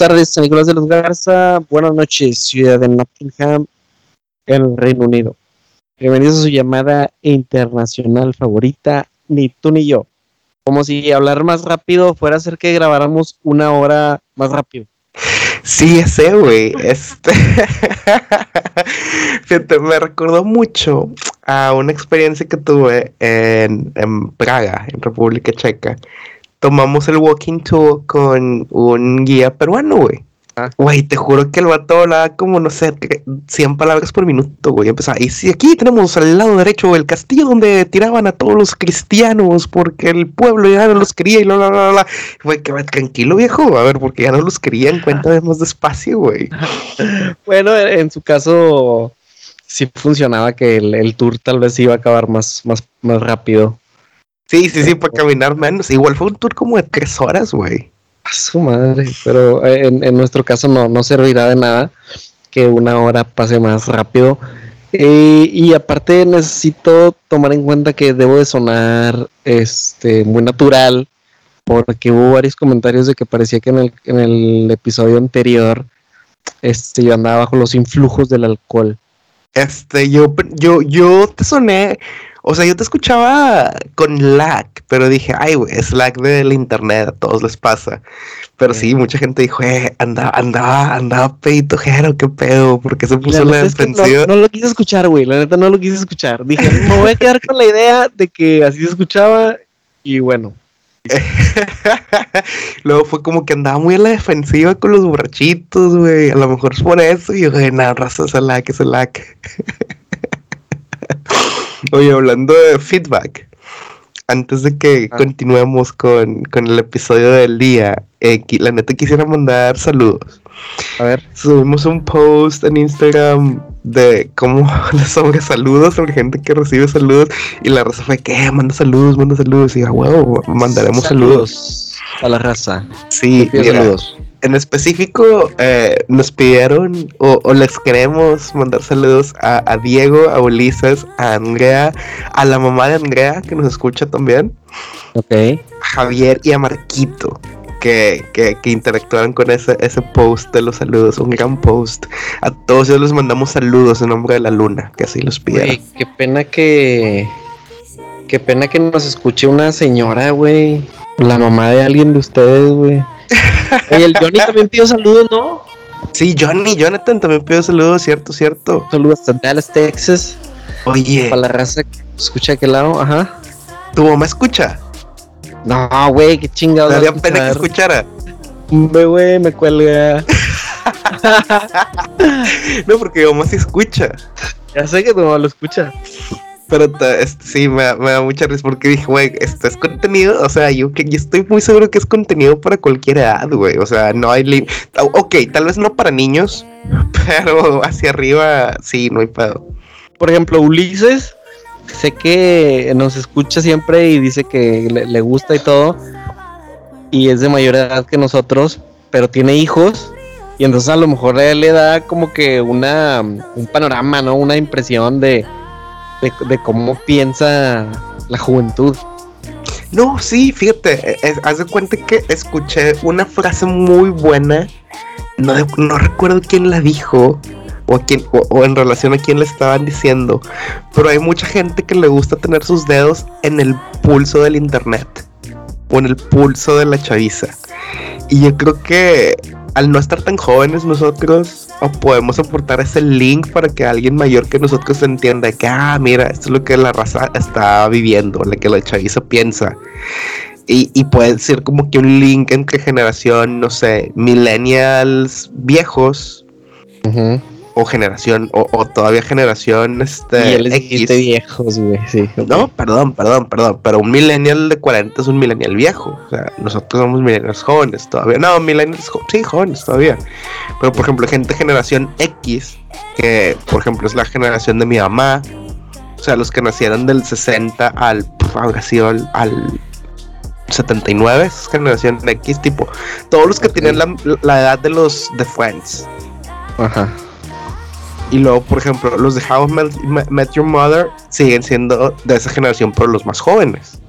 tardes, Nicolás de los Garza. Buenas noches, ciudad de Nottingham, el Reino Unido. Bienvenidos a su llamada internacional favorita, ni tú ni yo. Como si hablar más rápido fuera a hacer que grabáramos una hora más rápido. Sí, ese, güey. Este. me recordó mucho a una experiencia que tuve en, en Praga, en República Checa tomamos el walking tour con un guía peruano, güey. Ah. Güey, te juro que el vato hablaba como, no sé, 100 palabras por minuto, güey. Empezaba, y si aquí tenemos al lado derecho el castillo donde tiraban a todos los cristianos porque el pueblo ya no los quería y bla, bla, bla, bla. Güey, que tranquilo, viejo. A ver, porque ya no los querían. Cuéntame más despacio, güey. bueno, en su caso, sí funcionaba que el, el, tour tal vez iba a acabar más, más, más rápido. Sí, sí, sí, para caminar menos. Igual fue un tour como de tres horas, güey. A su madre, pero eh, en, nuestro caso no, no servirá de nada que una hora pase más rápido. Eh, y aparte necesito tomar en cuenta que debo de sonar este muy natural porque hubo varios comentarios de que parecía que en el, en el episodio anterior este yo andaba bajo los influjos del alcohol. Este, yo, yo, yo te soné o sea, yo te escuchaba con lag, pero dije, ay, güey, es lag del internet, a todos les pasa. Pero sí, mucha gente dijo, eh, andaba, andaba, andaba pedito jero, qué pedo, porque se puso la, defensiva. no, lo quise escuchar, güey, la neta no lo quise escuchar. Dije, me voy a quedar con la idea de que así se escuchaba y bueno. Luego fue como que andaba muy a la defensiva con los borrachitos, güey. A lo mejor es por eso. Y yo, nada, raza, es lag, es lag. Oye, hablando de feedback, antes de que ah. continuemos con, el episodio del día, eh, la neta quisiera mandar saludos. A ver. Subimos un post en Instagram de cómo sobre saludos, sobre gente que recibe saludos. Y la raza fue que manda saludos, manda saludos. Y a huevo, mandaremos saludos. A la raza. Sí, saludos en específico eh, nos pidieron o, les queremos mandar saludos a, Diego, a Ulises, a Andrea, a la mamá de Andrea que nos escucha también. Ok. A Javier y a Marquito. Que, que, interactuaron con ese, ese post de los saludos, un gran post. A todos ellos les mandamos saludos en nombre de la luna, que así los pidieron. qué pena que. Qué pena que nos escuche una señora, güey. La mamá de alguien de ustedes, güey. Oye, el Johnny también pidió saludos, ¿no? Sí, Johnny, Jonathan también pidió saludos, cierto, cierto. Saludos a Dallas, Texas. Oye. Para la raza que escucha aquel lado, ajá. ¿Tu mamá escucha? No, güey, qué chingado. Daría pena que escuchara. Me, güey, me cuelga. no, porque mi mamá sí escucha. Ya sé que tu mamá lo escucha. Pero sí, me, da mucha risa porque dije, güey, esto es contenido, o sea, yo, que, yo estoy muy seguro que es contenido para cualquier edad, güey. O sea, no hay... Ok, tal vez no para niños, pero hacia arriba sí, no hay pedo. Por ejemplo, Ulises, sé que nos escucha siempre y dice que le, gusta y todo, y es de mayor edad que nosotros, pero tiene hijos. Y entonces a lo mejor él le da como que una un panorama, ¿no? Una impresión de, de, cómo piensa la juventud. No, sí, fíjate, e, haz de cuenta que escuché una frase muy buena, no, no recuerdo quién la dijo, o, quién, o, en relación a quién le estaban diciendo, pero hay mucha gente que le gusta tener sus dedos en el pulso del internet, o en el pulso de la chaviza. Y yo creo que al no estar tan jóvenes nosotros, podemos aportar ese link para que alguien mayor que nosotros entienda que, ah, mira, esto es lo que la raza está viviendo, lo que la chaviza piensa. Y, puede ser como que un link entre generación, no sé, millennials viejos o generación, o, todavía generación este, X. viejos, güey, sí. No, perdón, perdón, perdón, pero un millennial de 40 es un millennial viejo. O sea, nosotros somos millennials jóvenes todavía. No, millennials, sí, jóvenes todavía. Pero, por ejemplo, gente generación X, que, por ejemplo, es la generación de mi mamá. O sea, los que nacieron del 60 al, ahora sí, al, al 79, es generación X, tipo, todos los que tienen la, la edad de los de Friends. Ajá. Y luego, por ejemplo, los de How I Met, Your Mother siguen siendo de esa generación, pero los más jóvenes.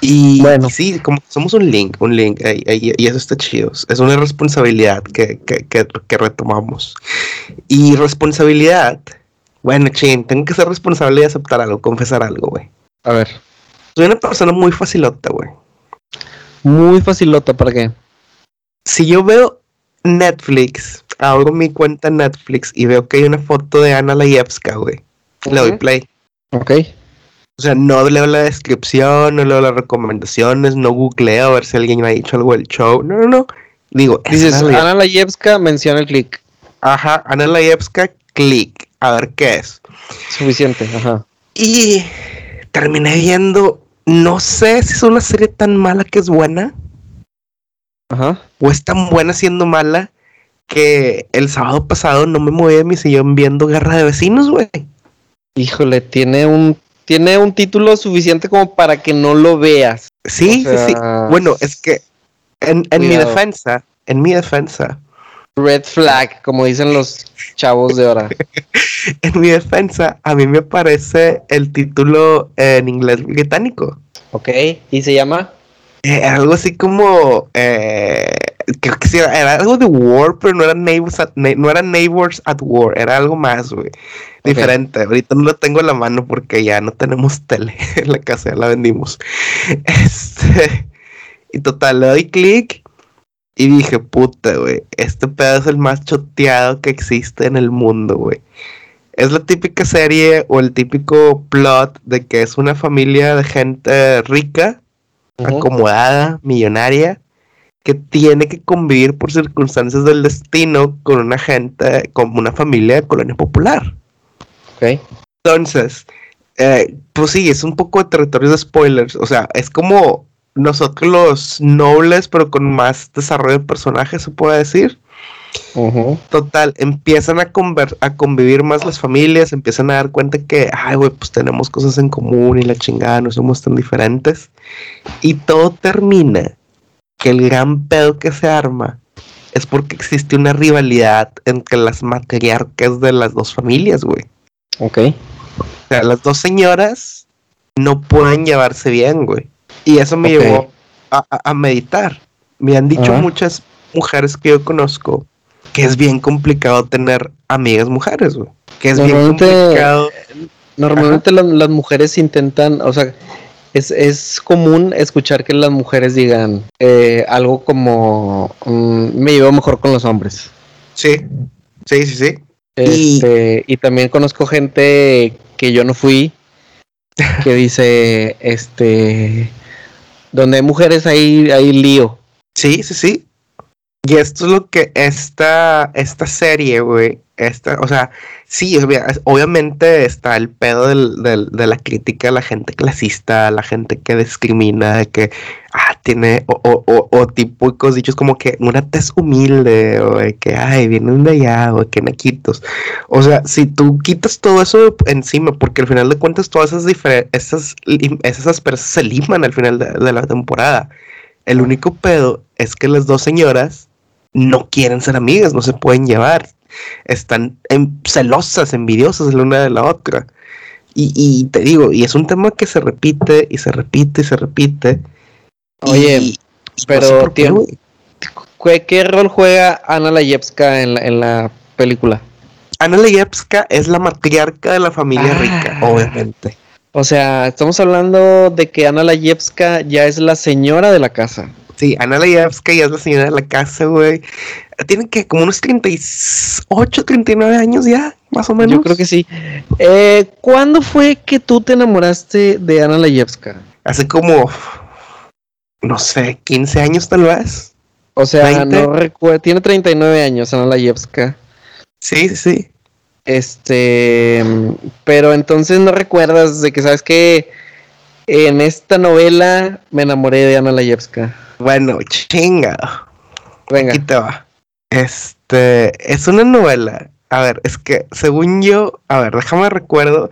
Y bueno, sí, como somos un link, un link, y, eso está chido. Es una responsabilidad que, que, que, retomamos. Y responsabilidad, bueno, ching, tengo que ser responsable y aceptar algo, confesar algo, güey. A ver. Soy una persona muy facilota, güey. Muy facilota, ¿para qué? Si yo veo Netflix, abro mi cuenta Netflix y veo que hay una foto de Ana Layevska, güey. Le doy play. Ok. O sea, no leo la descripción, no leo las recomendaciones, no googleo a ver si alguien me ha dicho algo del show. No, no, no. Digo, dices, Ana Layevska menciona el click. Ajá, Ana Layevska, click. A ver qué es. Suficiente, ajá. Y terminé viendo, no sé si es una serie tan mala que es buena. Ajá. O es tan buena siendo mala que el sábado pasado no me moví de mi sillón viendo Guerra de Vecinos, güey. Híjole, tiene un tiene un título suficiente como para que no lo veas. Sí, sí, sí. Bueno, es que en, mi defensa, en mi defensa. Red flag, como dicen los chavos de ahora. en mi defensa, a mí me aparece el título en inglés británico. Ok, ¿y se llama? Eh, algo así como eh, creo que sí, era, algo de War, pero no era Neighbors at, no era Neighbors at War, era algo más, güey. Diferente. Ahorita no lo tengo en la mano porque ya no tenemos tele en la casa, ya la vendimos. Este. Y total, le doy clic y dije, puta, güey, este pedo es el más choteado que existe en el mundo, güey. Es la típica serie o el típico plot de que es una familia de gente rica, acomodada, millonaria, que tiene que convivir por circunstancias del destino con una gente, como una familia de colonia popular. Ok. Entonces, eh, pues sí, es un poco de territorio de spoilers. O sea, es como nosotros los nobles, pero con más desarrollo de personajes, se puede decir. Total, empiezan a, a convivir más las familias, empiezan a dar cuenta que, ay, güey, pues tenemos cosas en común y la chingada, no somos tan diferentes. Y todo termina que el gran pedo que se arma es porque existe una rivalidad entre las matriarcas de las dos familias, güey. Ok. O sea, las dos señoras no pueden llevarse bien, güey. Y eso me llevó a, meditar. Me han dicho muchas mujeres que yo conozco que es bien complicado tener amigas mujeres, güey. Que es bien complicado. Normalmente las mujeres intentan, o sea, es, común escuchar que las mujeres digan eh, algo como mm, me llevo mejor con los hombres. Sí, sí, sí, sí. Este, y... también conozco gente que yo no fui que dice, este, donde hay mujeres hay, hay lío. Sí, sí, sí. Y esto es lo que esta, esta serie, güey, esta, o sea, sí, obviamente está el pedo de la crítica a la gente clasista, la gente que discrimina, que ah, tiene, o, o, o, típicos dichos como que una tez humilde, o que, ay, vienen de allá, o que naquitos. O sea, si tú quitas todo eso encima, porque al final de cuentas todas esas esas, esas asperezas se liman al final de, de la temporada. El único pedo es que las dos señoras no quieren ser amigas, no se pueden llevar están celosas, envidiosas la una de la otra. Y, te digo, y es un tema que se repite y se repite y se repite. Oye, pero ¿qué, rol juega Ana Layevska en la, en la película? Ana Layevska es la matriarca de la familia rica, ah. obviamente. O sea, estamos hablando de que Ana Layevska ya es la señora de la casa. Sí, Ana Layevska ya es la señora de la casa, güey. Tienen que como unos 38, 39 años ya, más o menos. Yo creo que sí. Eh, ¿Cuándo fue que tú te enamoraste de Ana Layevska? Hace como, no sé, 15 años tal vez. O sea, no recuerdo. Tiene 39 años Ana Layevska. Sí, sí, sí. Este, pero entonces no recuerdas de que sabes que en esta novela me enamoré de Ana Layevska. Bueno, chinga. Venga. Aquí te va. Este, es una novela. A ver, es que según yo, a ver, déjame recuerdo.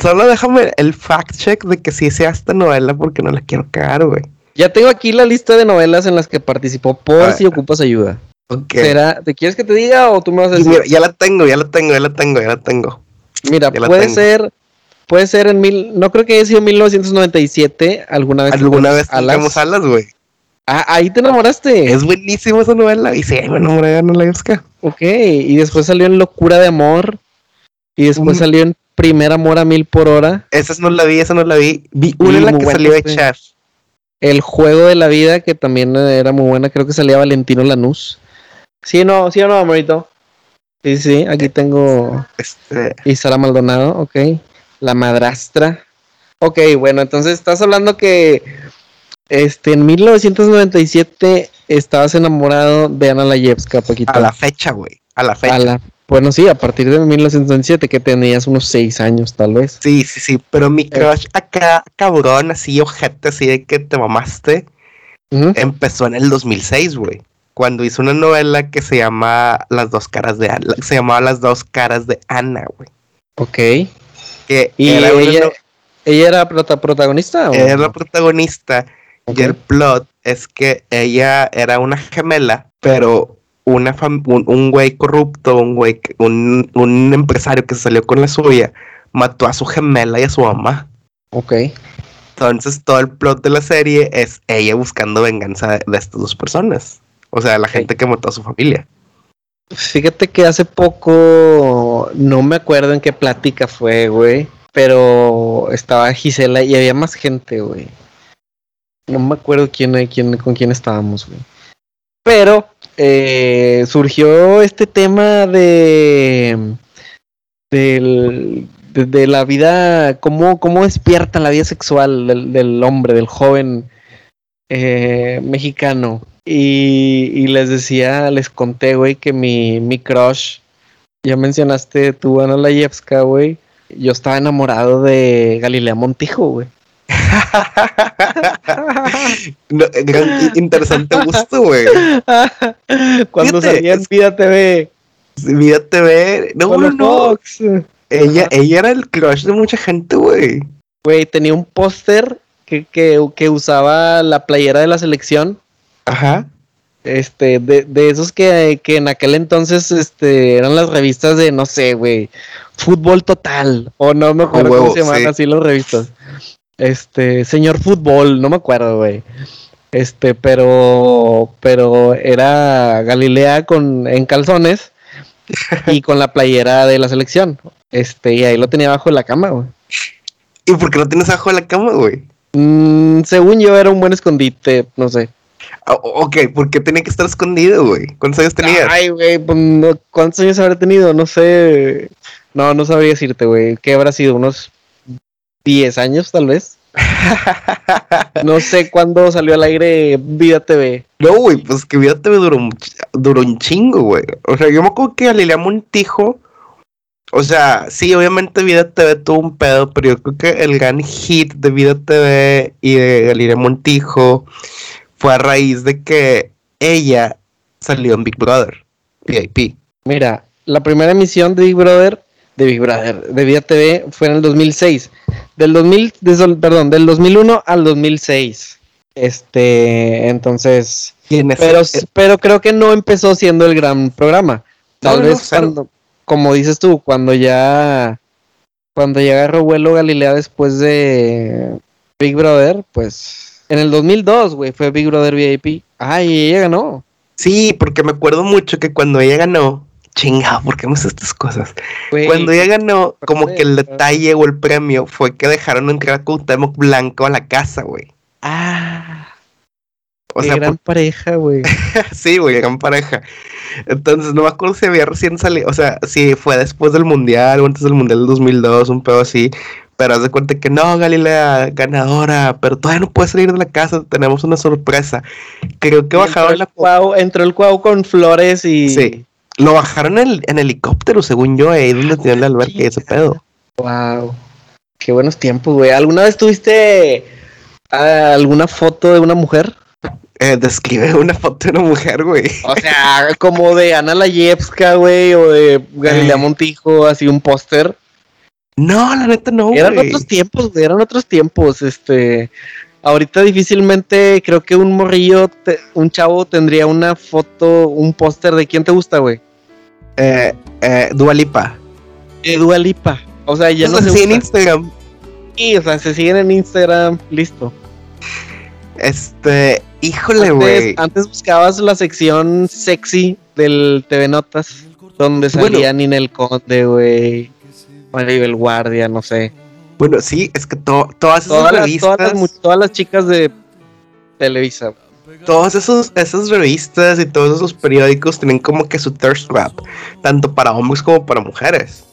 solo déjame el fact check de que sí sea esta novela porque no la quiero cagar, güey. Ya tengo aquí la lista de novelas en las que participó por si ocupas ayuda. ¿Será, ¿Te quieres que te diga o tú me vas a decir? ya la tengo, ya la tengo, ya la tengo, ya la tengo. Mira, puede ser puede ser en mil, no creo que haya sido 1997, alguna vez. ¿Alguna vez alas. alas, güey? Ah, ahí te enamoraste. Es buenísima esa novela. Y sí, me enamoré de Ana Layevska. Ok, y después salió en Locura de Amor. Y después Un- salió en Primer Amor a Mil por Hora. Esa no la vi, esa no la vi. Vi una en la que salió sí. Chef. El Juego de la Vida, que también era muy buena. Creo que salía Valentino Lanús. Sí, no, sí o no, amorito. Sí, sí, aquí tengo Este, Y Sara Maldonado, ok. La madrastra. Ok, bueno, entonces estás hablando que este, en 1997 estabas enamorado de Ana Layevska, Paquita. a la fecha, güey. A la fecha. A la- bueno, sí, a partir de 1997, que tenías unos seis años, tal vez. Sí, sí, sí. Pero mi crush acá, cabrón, así, ojete, así de que te mamaste, empezó en el 2006, güey. Cuando hizo una novela que se llama Las dos caras de Ana. Se llamaba Las dos caras de Ana, güey. Ok. Que ¿Y era ella, no- ella era prota- protagonista? o era la protagonista. Y el plot es que ella era una gemela, pero una fam- un, un güey corrupto, un güey, un, un empresario que se salió con la suya, mató a su gemela y a su mamá. Ok. Entonces todo el plot de la serie es ella buscando venganza de, de estas dos personas. O sea, la gente que mató a su familia. Fíjate que hace poco, no me acuerdo en qué plática fue, güey, pero estaba Gisela y había más gente, güey. No me acuerdo quién, quién, con quién estábamos, güey. Pero eh, surgió este tema de, de, la vida, cómo, cómo despierta la vida sexual del, hombre, del joven eh, mexicano. Y, y les decía, les conté, güey, que mi, mi crush, ya mencionaste tú, Ana Layevska, güey. Yo estaba enamorado de Galilea Montijo, güey. No, gran- interesante gusto, güey. Cuando Fíjate, salía en Vida TV. Vida TV. No, con no, los no. Fox. Ella, ella era el crush de mucha gente, güey. Güey, tenía un póster que, que, que usaba la playera de la selección. Ajá. Este, de, de esos que, que en aquel entonces este, eran las revistas de, no sé, güey, Fútbol Total, o no me acuerdo huevo, cómo se llamaban sí. así las revistas. Este, Señor Fútbol, no me acuerdo, güey. Este, pero, pero era Galilea con, en calzones y con la playera de la selección. Este, y ahí lo tenía abajo de la cama, güey. ¿Y por qué no tienes abajo de la cama, güey? Mm, según yo era un buen escondite, no sé. Ah, ok, ¿por qué tenía que estar escondido, güey? ¿Cuántos años tenías? Ay, güey, pues, ¿cuántos años habré tenido? No sé. No, no sabría decirte, güey. ¿Qué habrá sido? ¿Unos 10 años, tal vez? No sé cuándo salió al aire Vida TV. No, güey, pues que Vida TV duró, un duró un chingo, güey. O sea, yo me acuerdo que Galilea Montijo, o sea, sí, obviamente Vida TV tuvo un pedo, pero yo creo que el gran hit de Vida TV y de Galilea Montijo fue a raíz de que ella salió en Big Brother, VIP. Mira, la primera emisión de Big Brother, de Big Brother, de Vida TV, fue en el 2006. Del 2000, de sol- perdón, del 2001 al 2006. Este, entonces, pero, pero creo que no empezó siendo el gran programa. Tal No, vez cuando, como dices tú, cuando ya, cuando ya agarró vuelo Galilea después de Big Brother, pues, en el 2002, güey, fue Big Brother VIP. Ay, ella ganó. sí, porque me acuerdo mucho que cuando ella ganó, chingado, ¿por qué me haces estas cosas? Cuando ella ganó, como que el detalle o el premio fue que dejaron entrar a Cuauhtémoc Blanco a la casa, güey. Ah, O qué sea, gran pareja, güey. por- sí, güey, gran pareja. Entonces, no me acuerdo si había recién salido, o sea, si fue después del Mundial o antes del Mundial del 2002, un pedo así. Pero haz de cuenta que no, Galilea, ganadora, pero todavía no puede salir de la casa, tenemos una sorpresa. Creo que bajaron entró la... el cuau, entró el cuau con flores y. Sí. Lo bajaron en, en helicóptero, según yo, ahí donde tenían la alberca y ese pedo. Wow. Qué buenos tiempos, güey. ¿Alguna vez tuviste ah, alguna foto de una mujer? Eh, describe una foto de una mujer, güey. O sea, como de Ana Layevska, güey, o de Galilea Eh. Montijo, así un póster. No, la neta no, Eran otros tiempos, güey, eran otros tiempos, este... Ahorita difícilmente creo que un morrillo, te- un chavo tendría una foto, un póster de quién te gusta, güey. Eh, eh, Dua Lipa. De Dua Lipa. O sea, ya no se sí, en. Instagram. Sí, o sea, se siguen en Instagram, listo. Este, híjole, güey. antes buscabas la sección sexy del TV Notas, donde Bueno. salía Ninel Conde, güey. Maribel Guardia, no sé. Bueno, sí, es que to- todas esas Todas las, revistas, todas, las, todas chicas de Televisa. todos esos, esas revistas y todos esos periódicos tienen como que su thirst trap, tanto para hombres como para mujeres.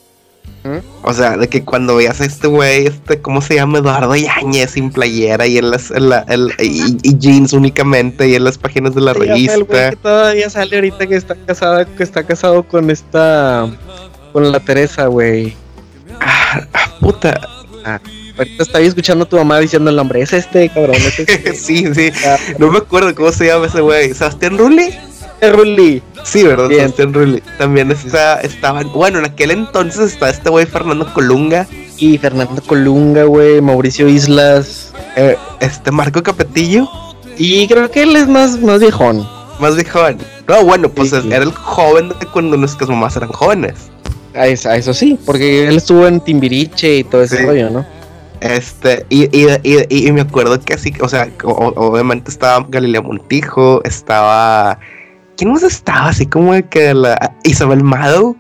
¿Mm? O sea, de que cuando veas a este güey, este, ¿cómo se llama? Eduardo Yáñez sin playera y en las, en la- y, y jeans únicamente y en las páginas de la Sí, sea, el güey revista. que todavía sale ahorita que está casada, que está casado con esta, con la Teresa, güey. Ah, ah. Ahorita estaba escuchando a tu mamá diciendo el nombre, es este, cabrón, es este. sí, sí. Ah, No me acuerdo cómo se llama ese güey. ¿Sebastián Rulli? Rulli. Sí, ¿verdad? Bien. Sebastián Rulli. También está, estaban, bueno, en aquel entonces está este güey Fernando Colunga, Y Fernando Colunga, güey, Mauricio Islas. eh, este Marco Capetillo, Y creo que él es más, más viejón. más viejón. No, bueno, pues Sí, sí. era el joven de cuando nuestras mamás eran jóvenes. A eso, a eso sí, porque él estuvo en Timbiriche y todo ese Sí. rollo, ¿no? Este, y, y, y, y me acuerdo que así, o sea, o- obviamente estaba Galilea Montijo, estaba. ¿Quién más estaba? Así como de que la Isabel Mado,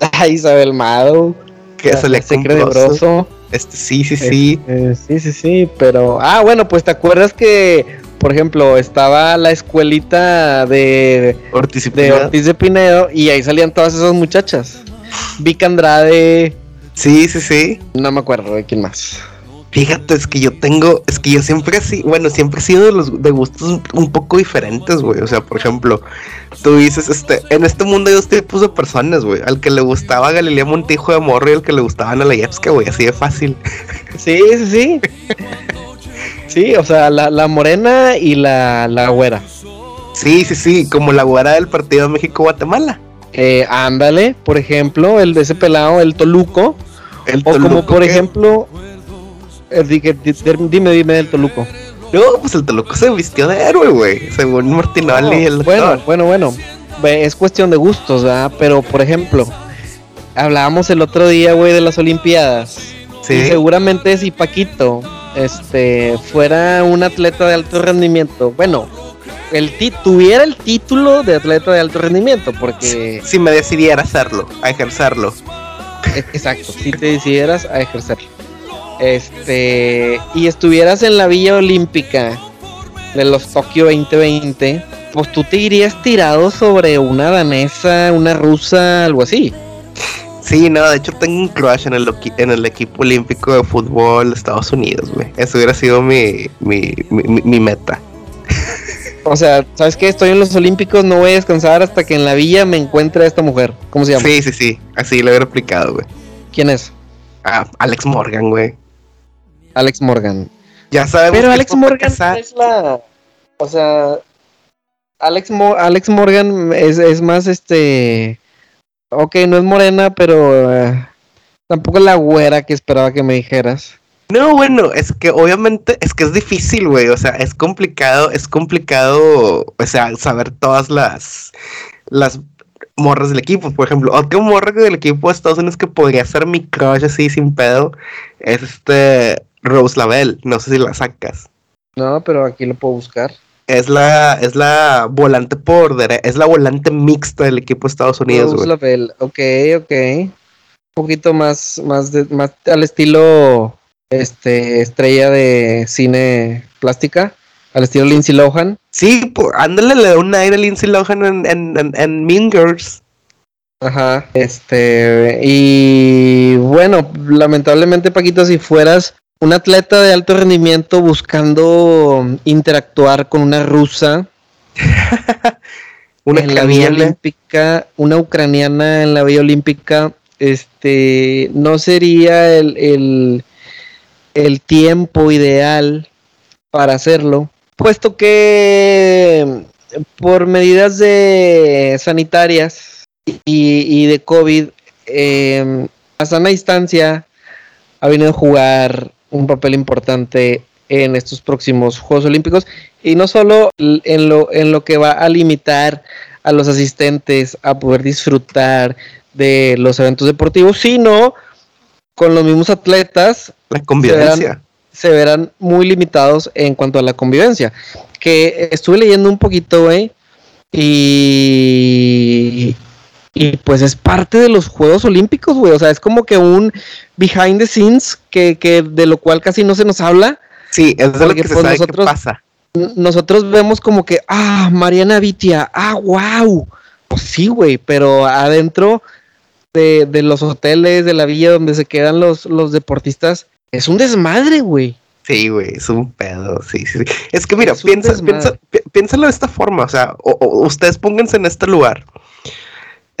Ah, Isabel Mado, que Broso. Broso. Este, sí, sí, sí. Eh, sí, sí, sí, pero... Ah, bueno, pues te acuerdas que, por ejemplo, estaba la escuelita de, Ortiz y de Pineda. Ortiz de Pinedo y ahí salían todas esas muchachas. Vic Andrade, Sí, sí, sí. no me acuerdo de quién más. Fíjate, es que yo tengo, es que yo siempre así, bueno, siempre he sido de los de gustos un poco diferentes, güey. O sea, por ejemplo, tú dices, este, en este mundo hay dos tipos de personas, güey. Al que le gustaba Galilea Montijo de Morro y al que le gustaba Ana Layevska, güey, así de fácil. Sí, sí, sí. Sí, o sea, la, la morena y la, la güera. Sí, sí, sí, como la güera del partido México-Guatemala. Eh, ándale, por ejemplo, el de ese pelado, el Toluco. El O como por ejemplo, el di- dime, dime del Toluco. No, pues el Toluco se vistió de héroe, güey. Según Martinoli, el bueno, doctor. bueno, bueno. Es cuestión de gustos, ¿verdad? Pero, por ejemplo, hablábamos el otro día, güey, de las Olimpiadas. Sí. Y seguramente si Paquito este, fuera un atleta de alto rendimiento, bueno, el tuviera el título de atleta de alto rendimiento, porque, Si me decidiera hacerlo, a ejercerlo. e- exacto, si te decidieras a ejercerlo. Este, y estuvieras en la Villa Olímpica de los Tokio 2020, pues tú te irías tirado sobre una danesa, una rusa, algo así. Sí, no, de hecho tengo un crush en el, equi- en el equipo olímpico de fútbol de Estados Unidos, güey. Eso hubiera sido mi, mi, mi, meta. O sea, ¿sabes qué? Estoy en los Olímpicos, no voy a descansar hasta que en la villa me encuentre a esta mujer. ¿Cómo se llama? Sí, sí, sí. Así lo hubiera aplicado, güey. ¿Quién es? Ah, Alex Morgan, güey. Alex Morgan. Ya sabemos Pero que Alex Morgan es la. O sea. Alex, Mo- Alex Morgan es, es más este. Ok, no es morena, pero. eh, tampoco es la güera que esperaba que me dijeras. No, bueno, es que obviamente es que es difícil, güey. O sea, es complicado, es complicado, o sea, saber todas las las morras del equipo. Por ejemplo, otra morra del equipo de Estados Unidos que podría ser mi crush así sin pedo es este Rose Lavelle. No sé si la sacas. No, pero aquí lo puedo buscar. Es la, es la volante por dere- es la volante mixta del equipo de Estados Unidos, güey. Ok, ok. Un poquito más, más, de- más al estilo este estrella de cine plástica. Al estilo Lindsay Lohan. Sí, por, ándale, le da un aire a Lindsay Lohan en, en, en, en Mean Girls. Ajá, este, y bueno, lamentablemente Paquito, si fueras un atleta de alto rendimiento buscando interactuar con una rusa Una en la canela. Olímpica, una ucraniana en la Villa Olímpica, este, no sería el, el, el tiempo ideal para hacerlo, puesto que por medidas de sanitarias y, y de COVID, eh, la sana distancia ha venido a jugar un papel importante en estos próximos Juegos Olímpicos y no solo en lo, en lo que va a limitar a los asistentes a poder disfrutar de los eventos deportivos, sino con los mismos atletas. La convivencia. Se verán, muy limitados en cuanto a la convivencia. Que estuve leyendo un poquito, güey. Y, y pues es parte de los Juegos Olímpicos, güey. O sea, es como que un behind the scenes que, que de lo cual casi no se nos habla. Sí, es de lo que se pues, sabe nosotros, pasa. Nosotros vemos como que, ah, Mariana Vitia, ah, wow. Pues sí, güey, pero adentro de, de, los hoteles, de la villa donde se quedan los, los deportistas, es un desmadre, güey. Sí, güey, es un pedo, sí, sí. Es que mira, piensa, piensa, piénsalo de esta forma, o sea, ustedes pónganse en este lugar.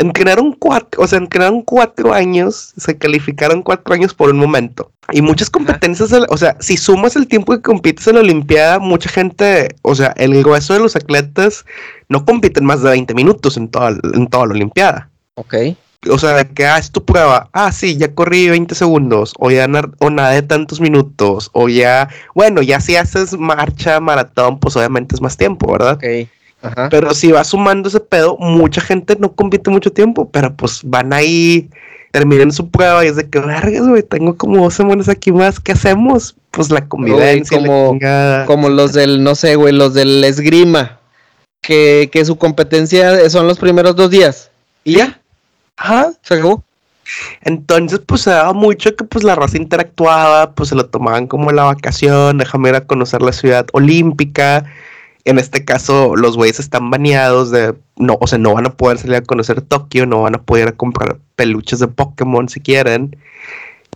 Entrenaron cuatro, o sea, entrenaron cuatro años, se calificaron cuatro años por un momento. Y muchas competencias, o sea, si sumas el tiempo que compites en la Olimpiada, mucha gente, o sea, el grueso de los atletas no compiten más de 20 minutos en toda, en toda la Olimpiada. Ok. O sea, de que, ah, es tu prueba. Ah, sí, ya corrí 20 segundos. O ya o nada de tantos minutos. O ya, bueno, ya si haces marcha, maratón, pues obviamente es más tiempo, ¿verdad? Ok. Pero si va sumando ese pedo, mucha gente no compite mucho tiempo, pero pues van ahí, terminan su prueba y es de que, vergas, güey, tengo como dos semanas aquí más, ¿qué hacemos? Pues la convivencia. como, como los del, no sé, güey, los del esgrima, que, que su competencia son los primeros dos días. Y ya. Ajá. Se acabó. Entonces, pues se daba mucho que pues la raza interactuaba, pues se lo tomaban como la vacación, déjame ir a conocer la ciudad olímpica, en este caso, los güeyes están baneados de. No, o sea, no van a poder salir a conocer Tokio, no van a poder comprar peluches de Pokémon si quieren.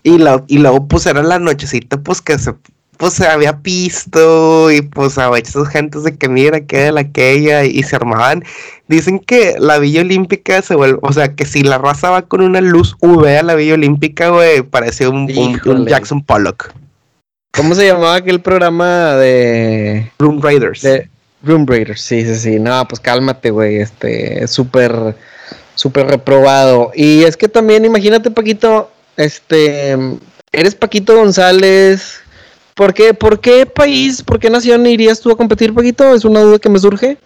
Y, la, y luego, pues era la nochecita, pues que se, pues, se había visto y pues a veces gente de que mira que de la aquella y, se armaban. Dicen que la Villa Olímpica se vuelve, o sea, que si la raza va con una luz UV a la Villa Olímpica, güey, parece un, un, Jackson Pollock. ¿Cómo se llamaba aquel programa de Room Raiders? De, Room Raiders, sí, sí, sí. No, pues cálmate, güey. Este, súper, súper reprobado. Y es que también, imagínate, Paquito, este, eres Paquito González. ¿Por qué, ¿Por qué país, por qué nación irías tú a competir, Paquito? Es una duda que me surge.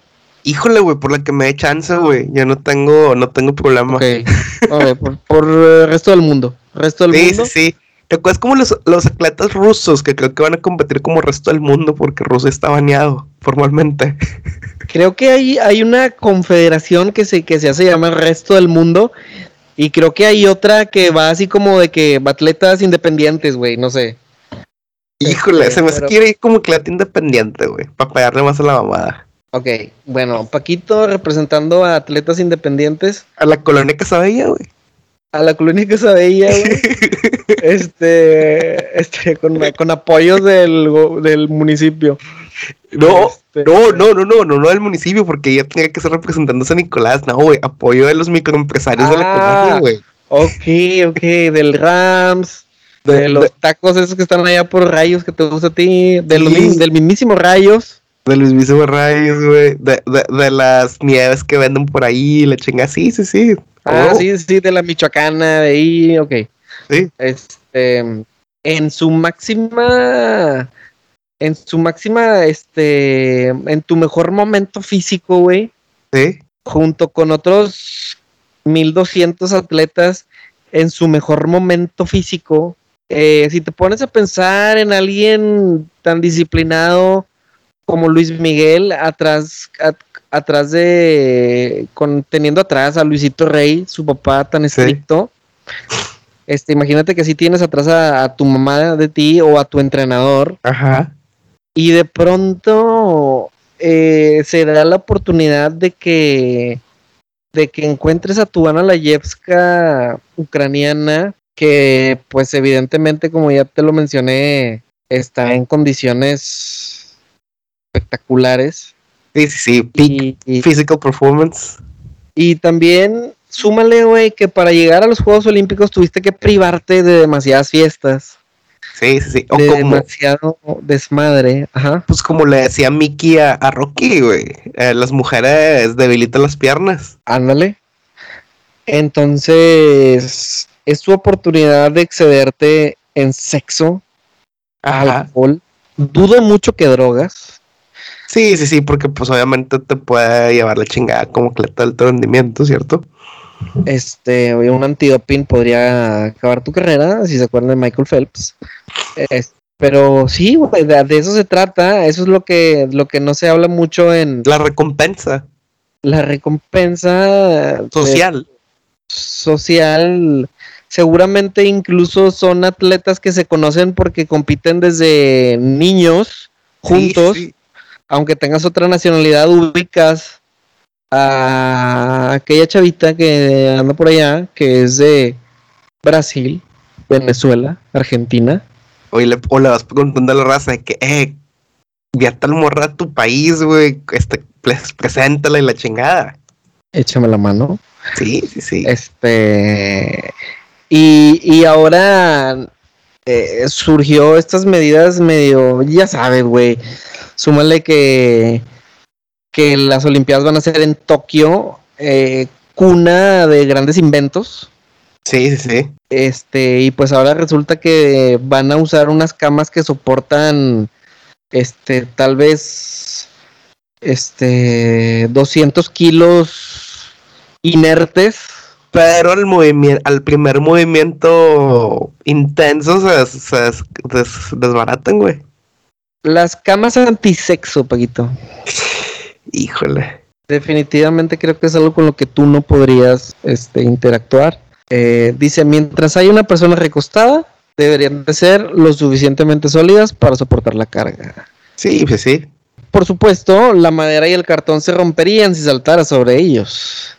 Híjole, güey, por la que me dé chance, güey. Ya no tengo, no tengo problema. Ok, por, por el resto del mundo. Resto del mundo. Sí, sí, sí. ¿Te acuerdas como los, los, atletas rusos que creo que van a competir como el resto del mundo porque Rusia está baneado formalmente? Creo que hay, hay una confederación que se, que se hace llamar resto del mundo y creo que hay otra que va así como de que atletas independientes, güey, no sé. Híjole, este, se me quiere ir como atleta independiente, güey, para pegarle más a la mamada. Ok, bueno, Paquito representando a atletas independientes. A la colonia que sabía, güey a la colonia que se veía, güey. este, este, con, con apoyos del, del municipio. No, este, no, no, no, no, no, no del municipio, porque ella tenía que ser representando a San Nicolás, no, güey, apoyo de los microempresarios de la ah, colonia, güey. Ok, ok, del Rams, de, los tacos esos que están allá por rayos que te gusta a ti, del, del mismísimo rayos. Del mismísimo rayos, güey, de, de, de, las nieves que venden por ahí, la chinga, sí, sí, sí, Ah, oh. sí, sí, de la Michoacana, de ahí, ok. Sí. Este, en su máxima, en su máxima, este, en tu mejor momento físico, güey. Sí. Junto con otros 1200 atletas en su mejor momento físico. Eh, si te pones a pensar en alguien tan disciplinado como Luis Miguel, atrás, atrás de, con, teniendo atrás a Luisito Rey, su papá tan estricto. Este, imagínate que si tienes atrás a, tu mamá de ti o a tu entrenador. Ajá. Y de pronto eh, se da la oportunidad de que de que encuentres a tu Ana Layevska ucraniana que pues evidentemente como ya te lo mencioné está en condiciones espectaculares Sí, sí, sí. physical performance. Y también, súmale, güey, que para llegar a los Juegos Olímpicos tuviste que privarte de demasiadas fiestas. Sí, sí, sí. O demasiado desmadre. Ajá. Pues como le decía Mickey a, Rocky, güey. Eh, las mujeres debilitan las piernas. Ándale. Entonces, es tu oportunidad de excederte en sexo, alcohol. Dudo mucho que drogas. Sí, sí, sí, porque pues obviamente te puede llevar la chingada como que le el rendimiento, ¿cierto? Este, un antidoping podría acabar tu carrera, si se acuerdan de Michael Phelps. pero sí, güey, de, eso se trata. Eso es lo que, lo que no se habla mucho en. La recompensa. La recompensa. Social. social. Seguramente incluso son atletas que se conocen porque compiten desde niños juntos. Aunque tengas otra nacionalidad, ubicas a aquella chavita que anda por allá, que es de Brasil, Venezuela, Argentina. Oye, le, o le vas preguntando a la raza de que, eh, ya tal morra a tu país, güey, este, preséntala y la chingada. Échame la mano. Sí, sí, sí. Este. Y, y ahora eh, surgió estas medidas medio, ya sabes, güey. Súmale que que las Olimpiadas van a ser en Tokio, eh, cuna de grandes inventos. Sí, sí, sí. Este, y pues ahora resulta que van a usar unas camas que soportan, este, tal vez, este, 200 kilos inertes. Pero al movimiento, al primer movimiento intenso se, desbaratan, güey. Las camas antisexo, Paquito. Híjole. Definitivamente creo que es algo con lo que tú no podrías este, interactuar. Eh, dice, mientras hay una persona recostada, deberían de ser lo suficientemente sólidas para soportar la carga. Sí, pues sí. Por supuesto, la madera y el cartón se romperían si saltara sobre ellos.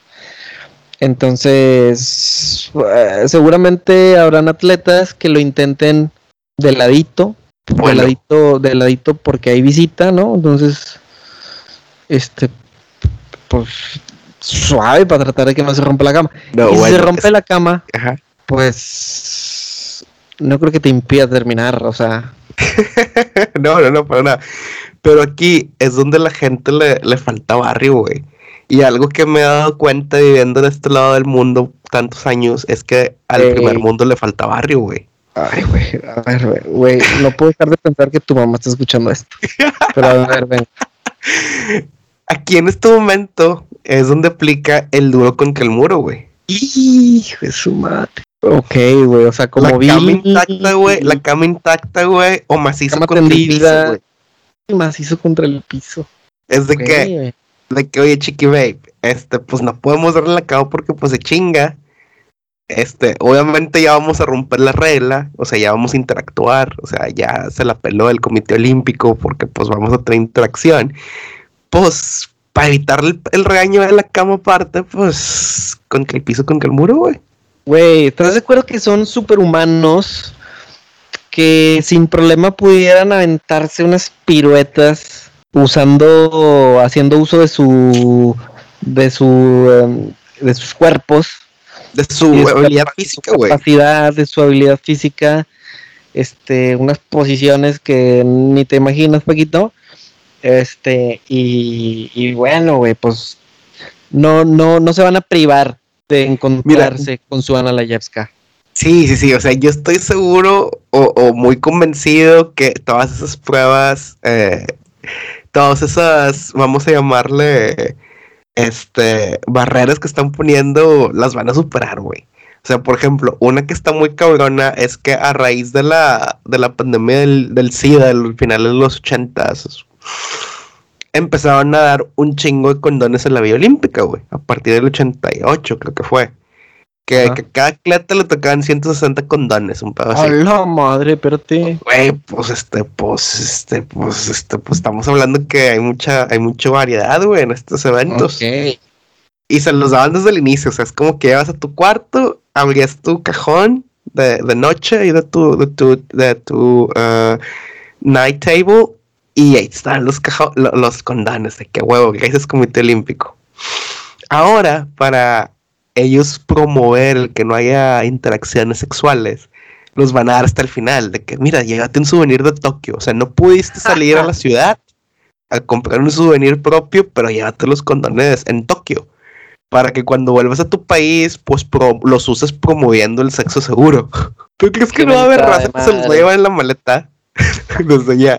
Entonces, eh, seguramente habrán atletas que lo intenten de ladito, de ladito, de ladito porque hay visita, ¿no? Entonces, este, pues suave para tratar de que no se rompa la cama. y si se rompe la cama, pues no creo que te impida terminar, o sea. no, no, no, para nada. Pero aquí es donde la gente le, le falta barrio, güey. Y algo que me he dado cuenta viviendo en este lado del mundo tantos años es que al primer mundo le falta barrio, güey. Ay, güey, a ver, güey, no puedo dejar de pensar que tu mamá está escuchando esto. Pero a ver, ven. Aquí en este momento es donde aplica el duro contra el muro, güey. Hijo de su madre. Ok, güey, o sea, como la cama intacta, güey, la cama intacta, güey, o macizo contra el piso, güey. Macizo contra el piso. Es de que, de que, oye, chiqui babe, este, pues no podemos darle la cama porque pues se chinga. Este, obviamente ya vamos a romper la regla, o sea, ya vamos a interactuar, o sea, ya se la peló el Comité Olímpico porque pues vamos a tener interacción pues, para evitar el, regaño de la cama aparte, pues, con que el piso, con que el muro, güey. Güey, ¿estás de acuerdo que son superhumanos que sin problema pudieran aventarse unas piruetas usando, haciendo uso de su, de su, em, de sus cuerpos? De su habilidad física, güey. Capacidad, de su habilidad física, este, unas posiciones que ni te imaginas, Paquito. Este, y, bueno, güey, pues no, no, no se van a privar de encontrarse con su Ana Layevska. Sí, sí, sí, o sea, yo estoy seguro o, muy convencido que todas esas pruebas, eh, todas esas, vamos a llamarle, este, barreras que están poniendo, las van a superar, güey. O sea, por ejemplo, una que está muy cabrona es que a raíz de la, de la pandemia del, del SIDA, del final de los ochentas, empezaron a dar un chingo de condones en la Vía Olímpica, güey. A partir del 88, creo que fue. Que, a cada atleta le tocaban 160 condones, un pedo así. ¡A madre, espérate! Güey, pues este, pues, este, pues, este, pues estamos hablando que hay mucha, hay mucha variedad, güey, en estos eventos. Y se los daban desde el inicio, o sea, es como que llevas a tu cuarto, abrías tu cajón de, de noche y de tu, de tu, de tu uh, night table y ahí están los, los condones de qué huevo, que es Comité Olímpico. Ahora, para ellos promover que no haya interacciones sexuales, los van a dar hasta el final, de que mira, llévate un souvenir de Tokio, o sea, no pudiste salir a la ciudad a comprar un souvenir propio, pero llévate los condones en Tokio, para que cuando vuelvas a tu país, pues los uses promoviendo el sexo seguro. ¿Tú crees que no va a haber raza que se los lleva en la maleta? Ya.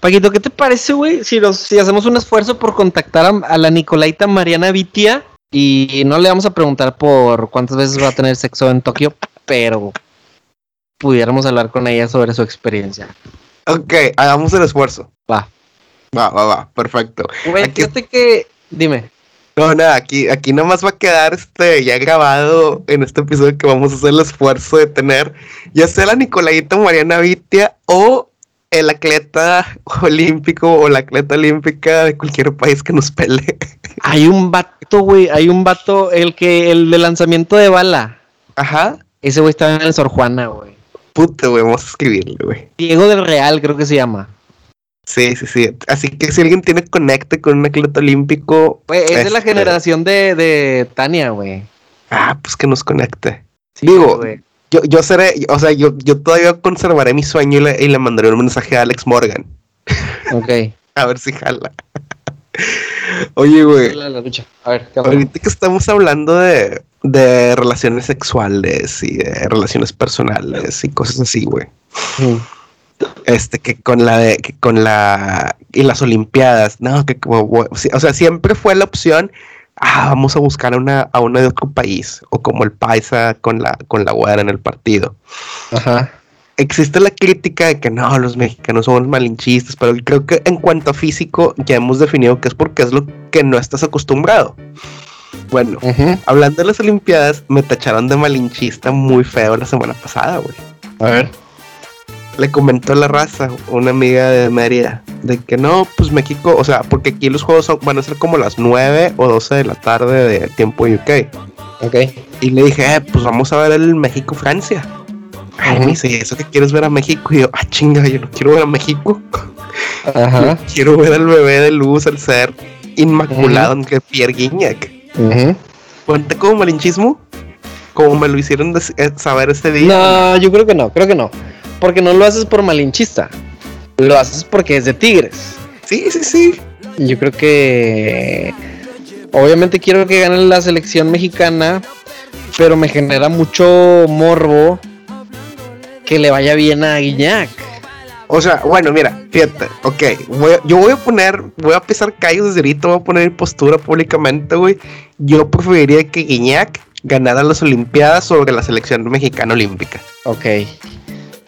Paquito, ¿qué te parece, güey? Si, si hacemos un esfuerzo por contactar a, la Nicolaita Mariana Vitia Y no le vamos a preguntar por cuántas veces va a tener sexo en Tokio, pero pudiéramos hablar con ella sobre su experiencia. Ok, hagamos el esfuerzo. Va. Va, va, va, perfecto. Güey, Aquí- fíjate que. Dime. No, nada, aquí, aquí nomás va a quedar este ya grabado en este episodio que vamos a hacer el esfuerzo de tener ya sea la Nicolaita Mariana Vitia o el atleta olímpico o la atleta olímpica de cualquier país que nos pelee. Hay un vato, güey. Hay un vato, el que, el de lanzamiento de bala. Ajá. Ese güey está en el Sor Juana, güey. Puta, güey, vamos a escribirle, güey. Diego del Real, creo que se llama. Sí, sí, sí. Así que si alguien tiene conecte con un atleta olímpico, Güey, es de la Este. generación de, de Tania, güey. ah, pues que nos conecte. Sí, Digo, güey. Yo, yo seré, o sea, yo, yo todavía conservaré mi sueño y le, y le mandaré un mensaje a Alex Morgan. Ok. A ver si jala. Oye, güey. La, la lucha. A ver, ¿qué? Ahorita que estamos hablando de, de relaciones sexuales y de relaciones personales y cosas así, güey. Mm. Este, que con la de, que con la, y las olimpiadas, no, que como, o sea, siempre fue la opción, ah, vamos a buscar a una, a una de otro país, o como el paisa con la, con la güera en el partido. Ajá. Existe la crítica de que no, los mexicanos somos malinchistas, pero creo que en cuanto a físico ya hemos definido que es porque es lo que no estás acostumbrado. Bueno, hablando de las Olimpiadas, me tacharon de malinchista muy feo la semana pasada, güey. A ver. Le comentó a la raza, una amiga de Mérida, de que no, pues México, o sea, porque aquí los juegos son- van a ser como las 9 o 12 de la tarde de tiempo UK. Ok. Y le dije, eh, pues vamos a ver el México-Francia. Ay, me dice, ¿eso que quieres ver a México? Y yo, ah, chinga, yo no quiero ver a México. Ajá. Quiero ver al bebé de luz, el ser inmaculado, que Pierre Guignac. Ujú. ¿Cuenta como malinchismo? Como me lo hicieron eh, saber ese día. No, yo creo que no, creo que no. Porque no lo haces por malinchista. Lo haces porque es de Tigres. Sí, sí, sí. Yo creo que. Obviamente quiero que gane la selección mexicana. Pero me genera mucho morbo que le vaya bien a Guiñac. O sea, bueno, mira, fíjate, ok, voy yo voy a poner, voy a pisar callos desde ahorita, voy a poner postura públicamente, güey. Yo preferiría que Guiñac ganara las Olimpiadas sobre la selección mexicana olímpica. Ok.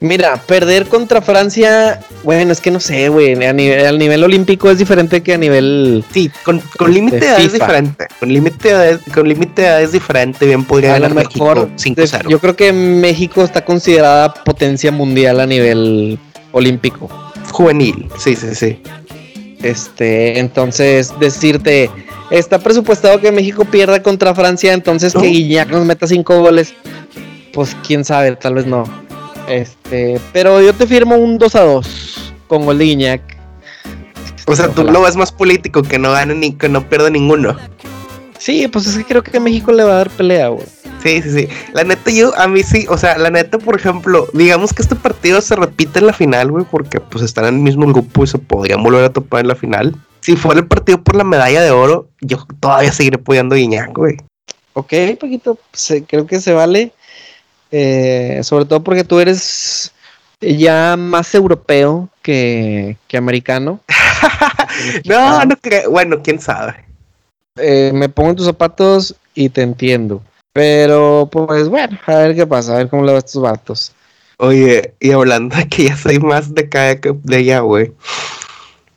Mira, perder contra Francia, bueno, es que no sé, güey. A nivel, al nivel olímpico es diferente que a nivel. Sí, con, con límite De edad es diferente. Con límite de con límite de edad es diferente. Bien podría A ganar México mejor. 5-0. Yo creo que México está considerada potencia mundial a nivel olímpico. Juvenil, sí, sí, sí. Este, entonces, decirte, está presupuestado que México pierda contra Francia, entonces No. que Guiñac nos meta cinco goles. Pues quién sabe, tal vez no. Este, pero yo te firmo un 2 a 2 con Guiñac. O sea, tú lo ves más político, que no gane ni que no pierda ninguno. Sí, pues es que creo que México le va a dar pelea, güey. Sí, sí, sí. La neta, yo, a mí sí, o sea, la neta, por ejemplo, digamos que este partido se repite en la final, güey, porque pues están en el mismo grupo y se podrían volver a topar en la final. Si fuera el partido por la medalla de oro, yo todavía seguiré apoyando a Guiñac, güey. Ok, Paquito, se- creo que se vale. Eh, sobre todo porque tú eres ya más europeo que, que americano. No, no creo. Bueno, quién sabe. Eh, me pongo en tus zapatos y te entiendo. Pero, pues bueno, a ver qué pasa, a ver cómo le va a estos vatos. Oye, y hablando de que ya soy más de acá que de allá, güey.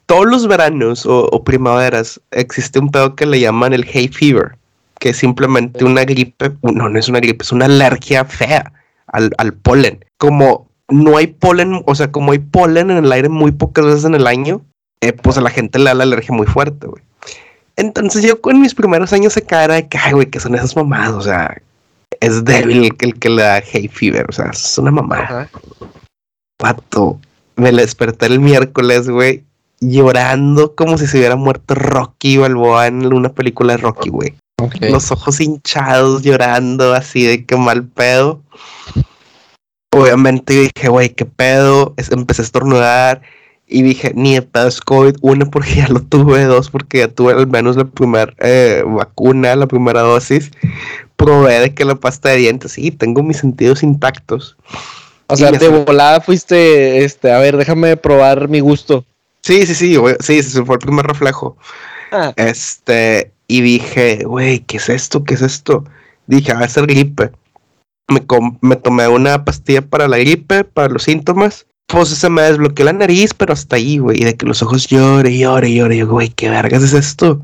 Todos los veranos o, o primaveras existe un pedo que le llaman el hay fever, que es simplemente una gripe, no, no es una gripe, es una alergia fea al, al polen. Como no hay polen, o sea, como hay polen en el aire muy pocas veces en el año, eh, pues a la gente le da la alergia muy fuerte, güey. Entonces yo con mis primeros años se cara de que, ay, güey, que son esas mamadas, o sea, es débil el que, el que le da hay fever, o sea, es una mamada. Pato, me la desperté el miércoles, güey, llorando como si se hubiera muerto Rocky Balboa en una película de Rocky, güey. Los ojos hinchados, llorando, así de que mal pedo. Obviamente yo dije, güey, qué pedo. Es- empecé a estornudar y dije, ni de pedo es COVID. Uno, porque ya lo tuve. Dos, porque ya tuve al menos la primera eh, vacuna, la primera dosis. Probé de que la pasta de dientes, sí, tengo mis sentidos intactos. O sea, de volada fuiste, este, a ver, déjame probar mi gusto. Sí, sí, sí, sí, ese fue el primer reflejo. Ah, Este, y dije, güey, ¿qué es esto? ¿Qué es esto? Dije, va a ser gripe. Me, me tomé una pastilla para la gripe, para los síntomas. Pues se me desbloqueó la nariz, pero hasta ahí, güey. Y de que los ojos llore, llore, llore. Yo, güey, ¿qué vergas es esto?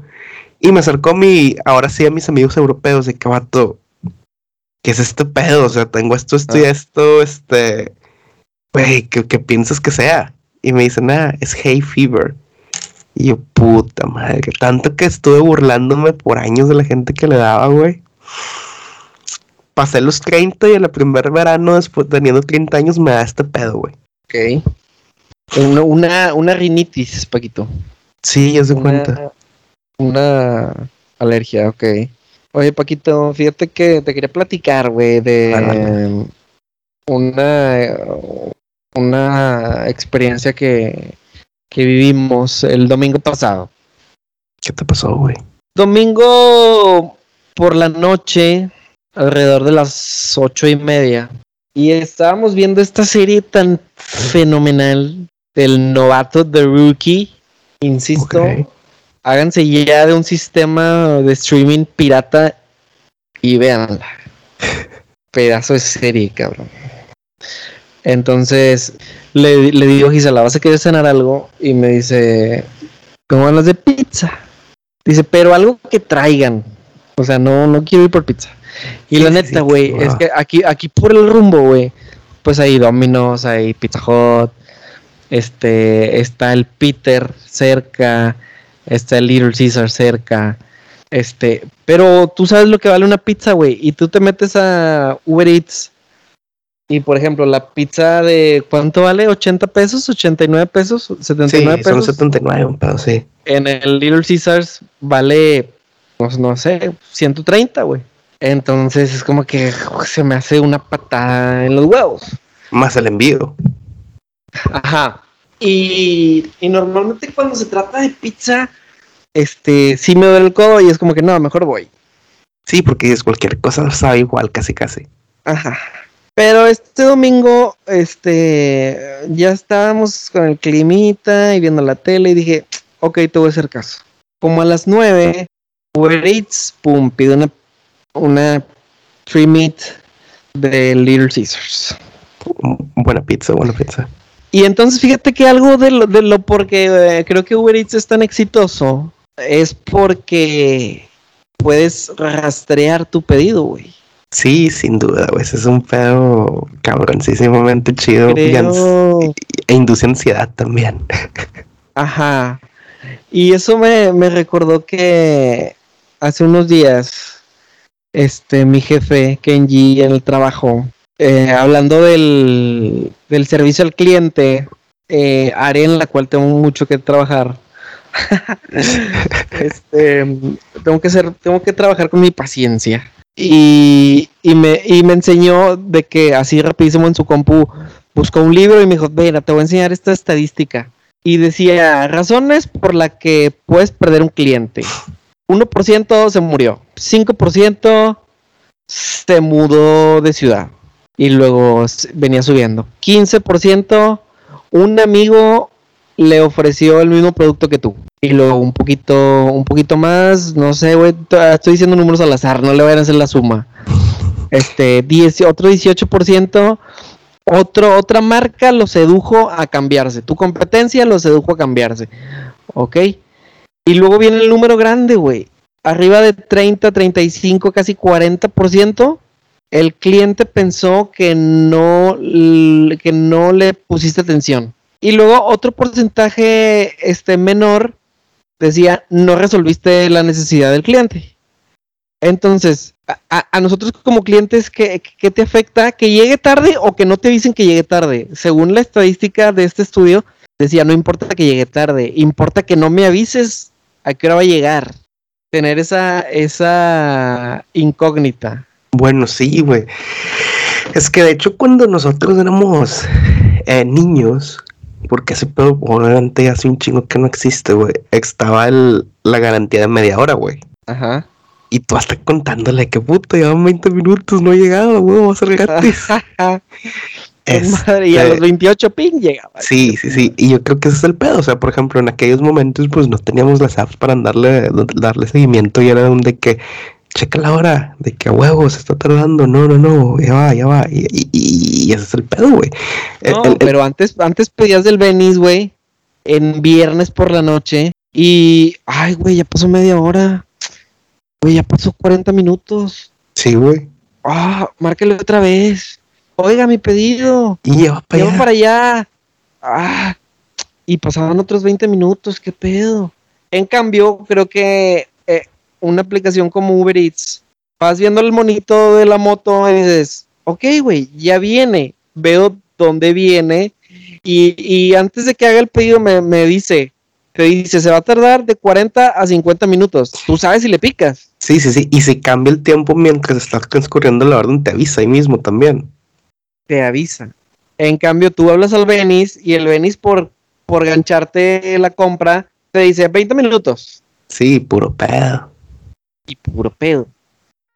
Y me acercó mi, ahora sí a mis amigos europeos de que vato, ¿qué es este pedo? O sea, tengo esto, esto y ah. esto, este, güey, ¿qué, piensas que sea? Y me dicen, ah, es hay fever. Y yo, puta madre, tanto que estuve burlándome por años de la gente que le daba, güey. Pasé los 30 y en el primer verano, después teniendo 30 años, me da este pedo, güey. Ok. Una, una, una rinitis, Paquito. Sí, ya se cuenta. Una alergia, ok. Oye, Paquito, fíjate que te quería platicar, güey, de una, una experiencia que, que vivimos el domingo pasado. ¿Qué te pasó, güey? Domingo por la noche, alrededor de las ocho y media, y estábamos viendo esta serie tan fenomenal del novato The Rookie. Insisto, háganse ya de un sistema de streaming pirata y véanla. Pedazo de serie, cabrón. Entonces le, le digo a Gisela, ¿vas a querer cenar algo? Y me dice, ¿cómo hablas de pizza? Dice, pero algo que traigan. O sea, no, no quiero ir por pizza. Y la neta, güey, es que aquí, aquí por el rumbo, güey, pues hay Domino's, hay Pizza Hut, este, está el Peter cerca, está el Little Caesar cerca, este, pero tú sabes lo que vale una pizza, güey, y tú te metes a Uber Eats y por ejemplo, la pizza de ¿cuánto vale? ¿80 pesos? ¿89 pesos? ¿79 sí, pesos? Son 79, un pedo, sí. En el Little Caesars vale, pues no sé, 130, güey. Entonces es como que se me hace una patada en los huevos. Más el envío. Ajá. Y, normalmente cuando se trata de pizza, este, sí me duele el codo y es como que no, mejor voy. Sí, porque es cualquier cosa sabe igual, casi casi. Ajá. Pero este domingo, este, ya estábamos con el climita y viendo la tele y dije, ok, te voy a hacer caso. Como a las nueve, Uber Eats, pum, pide una una tree meat de Little Caesars. Buena pizza, buena pizza. Y entonces fíjate que algo de lo, de lo porque eh, creo que Uber Eats es tan exitoso es porque puedes rastrear tu pedido, güey. Sí, sin duda, güey. Es un pedo cabroncísimamente chido e induce ansiedad también. Ajá. Y eso me, me recordó que hace unos días este, mi jefe, Kenji, en el trabajo, eh, hablando del, del, servicio al cliente, eh, área en la cual tengo mucho que trabajar. este, tengo que ser, tengo que trabajar con mi paciencia. Y, me enseñó de que así rapidísimo en su compu buscó un libro y me dijo, mira, te voy a enseñar esta estadística. Y decía, razones por las que puedes perder un cliente. 1% se murió, 5% se mudó de ciudad y luego venía subiendo. 15% un amigo le ofreció el mismo producto que tú. Y luego un poquito, un poquito más, no sé, güey, estoy diciendo números al azar, no le vayan a hacer la suma. Este, 10, otro 18%, otro, otra marca lo sedujo a cambiarse. Tu competencia lo sedujo a cambiarse. ¿Ok? Y luego viene el número grande, güey. Arriba de 30, 35, casi 40%, el cliente pensó que no, que no le pusiste atención. Y luego otro porcentaje este, menor decía, no resolviste la necesidad del cliente. Entonces, a, nosotros como clientes, ¿qué, ¿qué, te afecta? ¿Que llegue tarde o que no te dicen que llegue tarde? Según la estadística de este estudio, decía, no importa que llegue tarde, importa que no me avises a qué hora va a llegar. Tener esa, esa incógnita. Bueno, sí, güey. Es que de hecho cuando nosotros éramos eh, niños, porque ese pedo obviamente hace un chingo que no existe, güey, estaba el, la garantía de media hora, güey. Ajá. Y tú hasta contándole que puta, llevan 20 minutos, no he llegado, güey, va a ser gratis. y a Este- los 28 ping llegaba. Sí, sí, sí. Y yo creo que ese es el pedo. O sea, por ejemplo, en aquellos momentos, pues no teníamos las apps para darle, darle seguimiento y era un de que checa la hora, de que a huevo se está tardando. No, no, no, ya va, ya va. Y, y- y ese es el pedo, güey. No, el- el- pero antes, antes pedías del Venice, güey, en viernes por la noche. Y, ay, güey, ya pasó media hora. Güey, ya pasó 40 minutos. sí, güey. Ah, márquele otra vez. Oiga, mi pedido. Y ya va para Llevo allá. para allá. Ah, y pasaban otros 20 minutos, qué pedo. En cambio, creo que eh, una aplicación como Uber Eats, vas viendo el monito de la moto y dices, ok, güey, ya viene. Veo dónde viene. Y, y antes de que haga el pedido me, me dice, te dice, se va a tardar de 40 a 50 minutos. Tú sabes si le picas. Sí, sí, sí. Y si cambia el tiempo mientras está transcurriendo la orden, te avisa ahí mismo también. te avisa. En cambio, tú hablas al Venice y el Venice por, por gancharte la compra te dice 20 minutos Sí, puro pedo. Y puro pedo.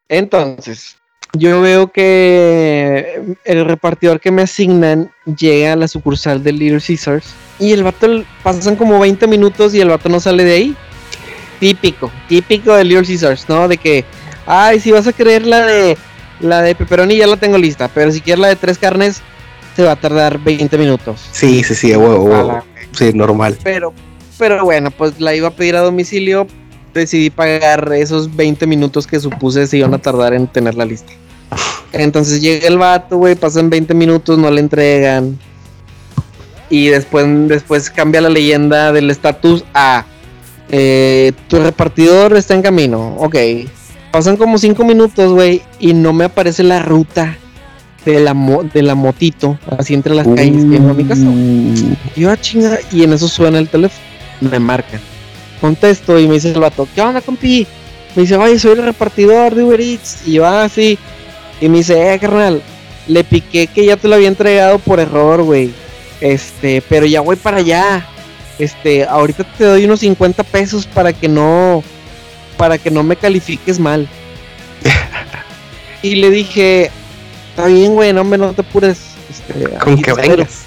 Entonces, yo veo que el repartidor que me asignan llega a la sucursal de Little Caesars y el vato pasan como 20 minutos y el vato no sale de ahí. Típico, típico de Little Caesars, ¿no? De que, ay, si vas a querer la de la de pepperoni ya la tengo lista, pero si quieres la de tres carnes se va a tardar 20 minutos. Sí, sí, sí, huevo, huevo. Sí, normal. Pero, pero bueno, pues la iba a pedir a domicilio. Decidí pagar esos 20 minutos que supuse se iban a tardar en tener la lista. Entonces llega el vato, güey, pasan 20 minutos, no le entregan. Y después, después cambia la leyenda del estatus a eh, tu repartidor está en camino. Ok. Pasan como 5 minutos, güey, y no me aparece la ruta de la, mo- de la motito, así entre las calles a mi casa. Y yo, "Ah, chinga, y en eso suena el teléfono. Me marca. Contesto y me dice el vato, ¿qué onda, compi? Me dice, oye, soy el repartidor de Uber Eats. Y yo, ah, sí. Y me dice, eh, carnal, le piqué que ya te lo había entregado por error, güey. Este, pero ya voy para allá. Este, ahorita te doy unos 50 pesos para que no, para que no me califiques mal. y le dije, está bien, güey, no me no te apures. Este, Con que te espero". vengas.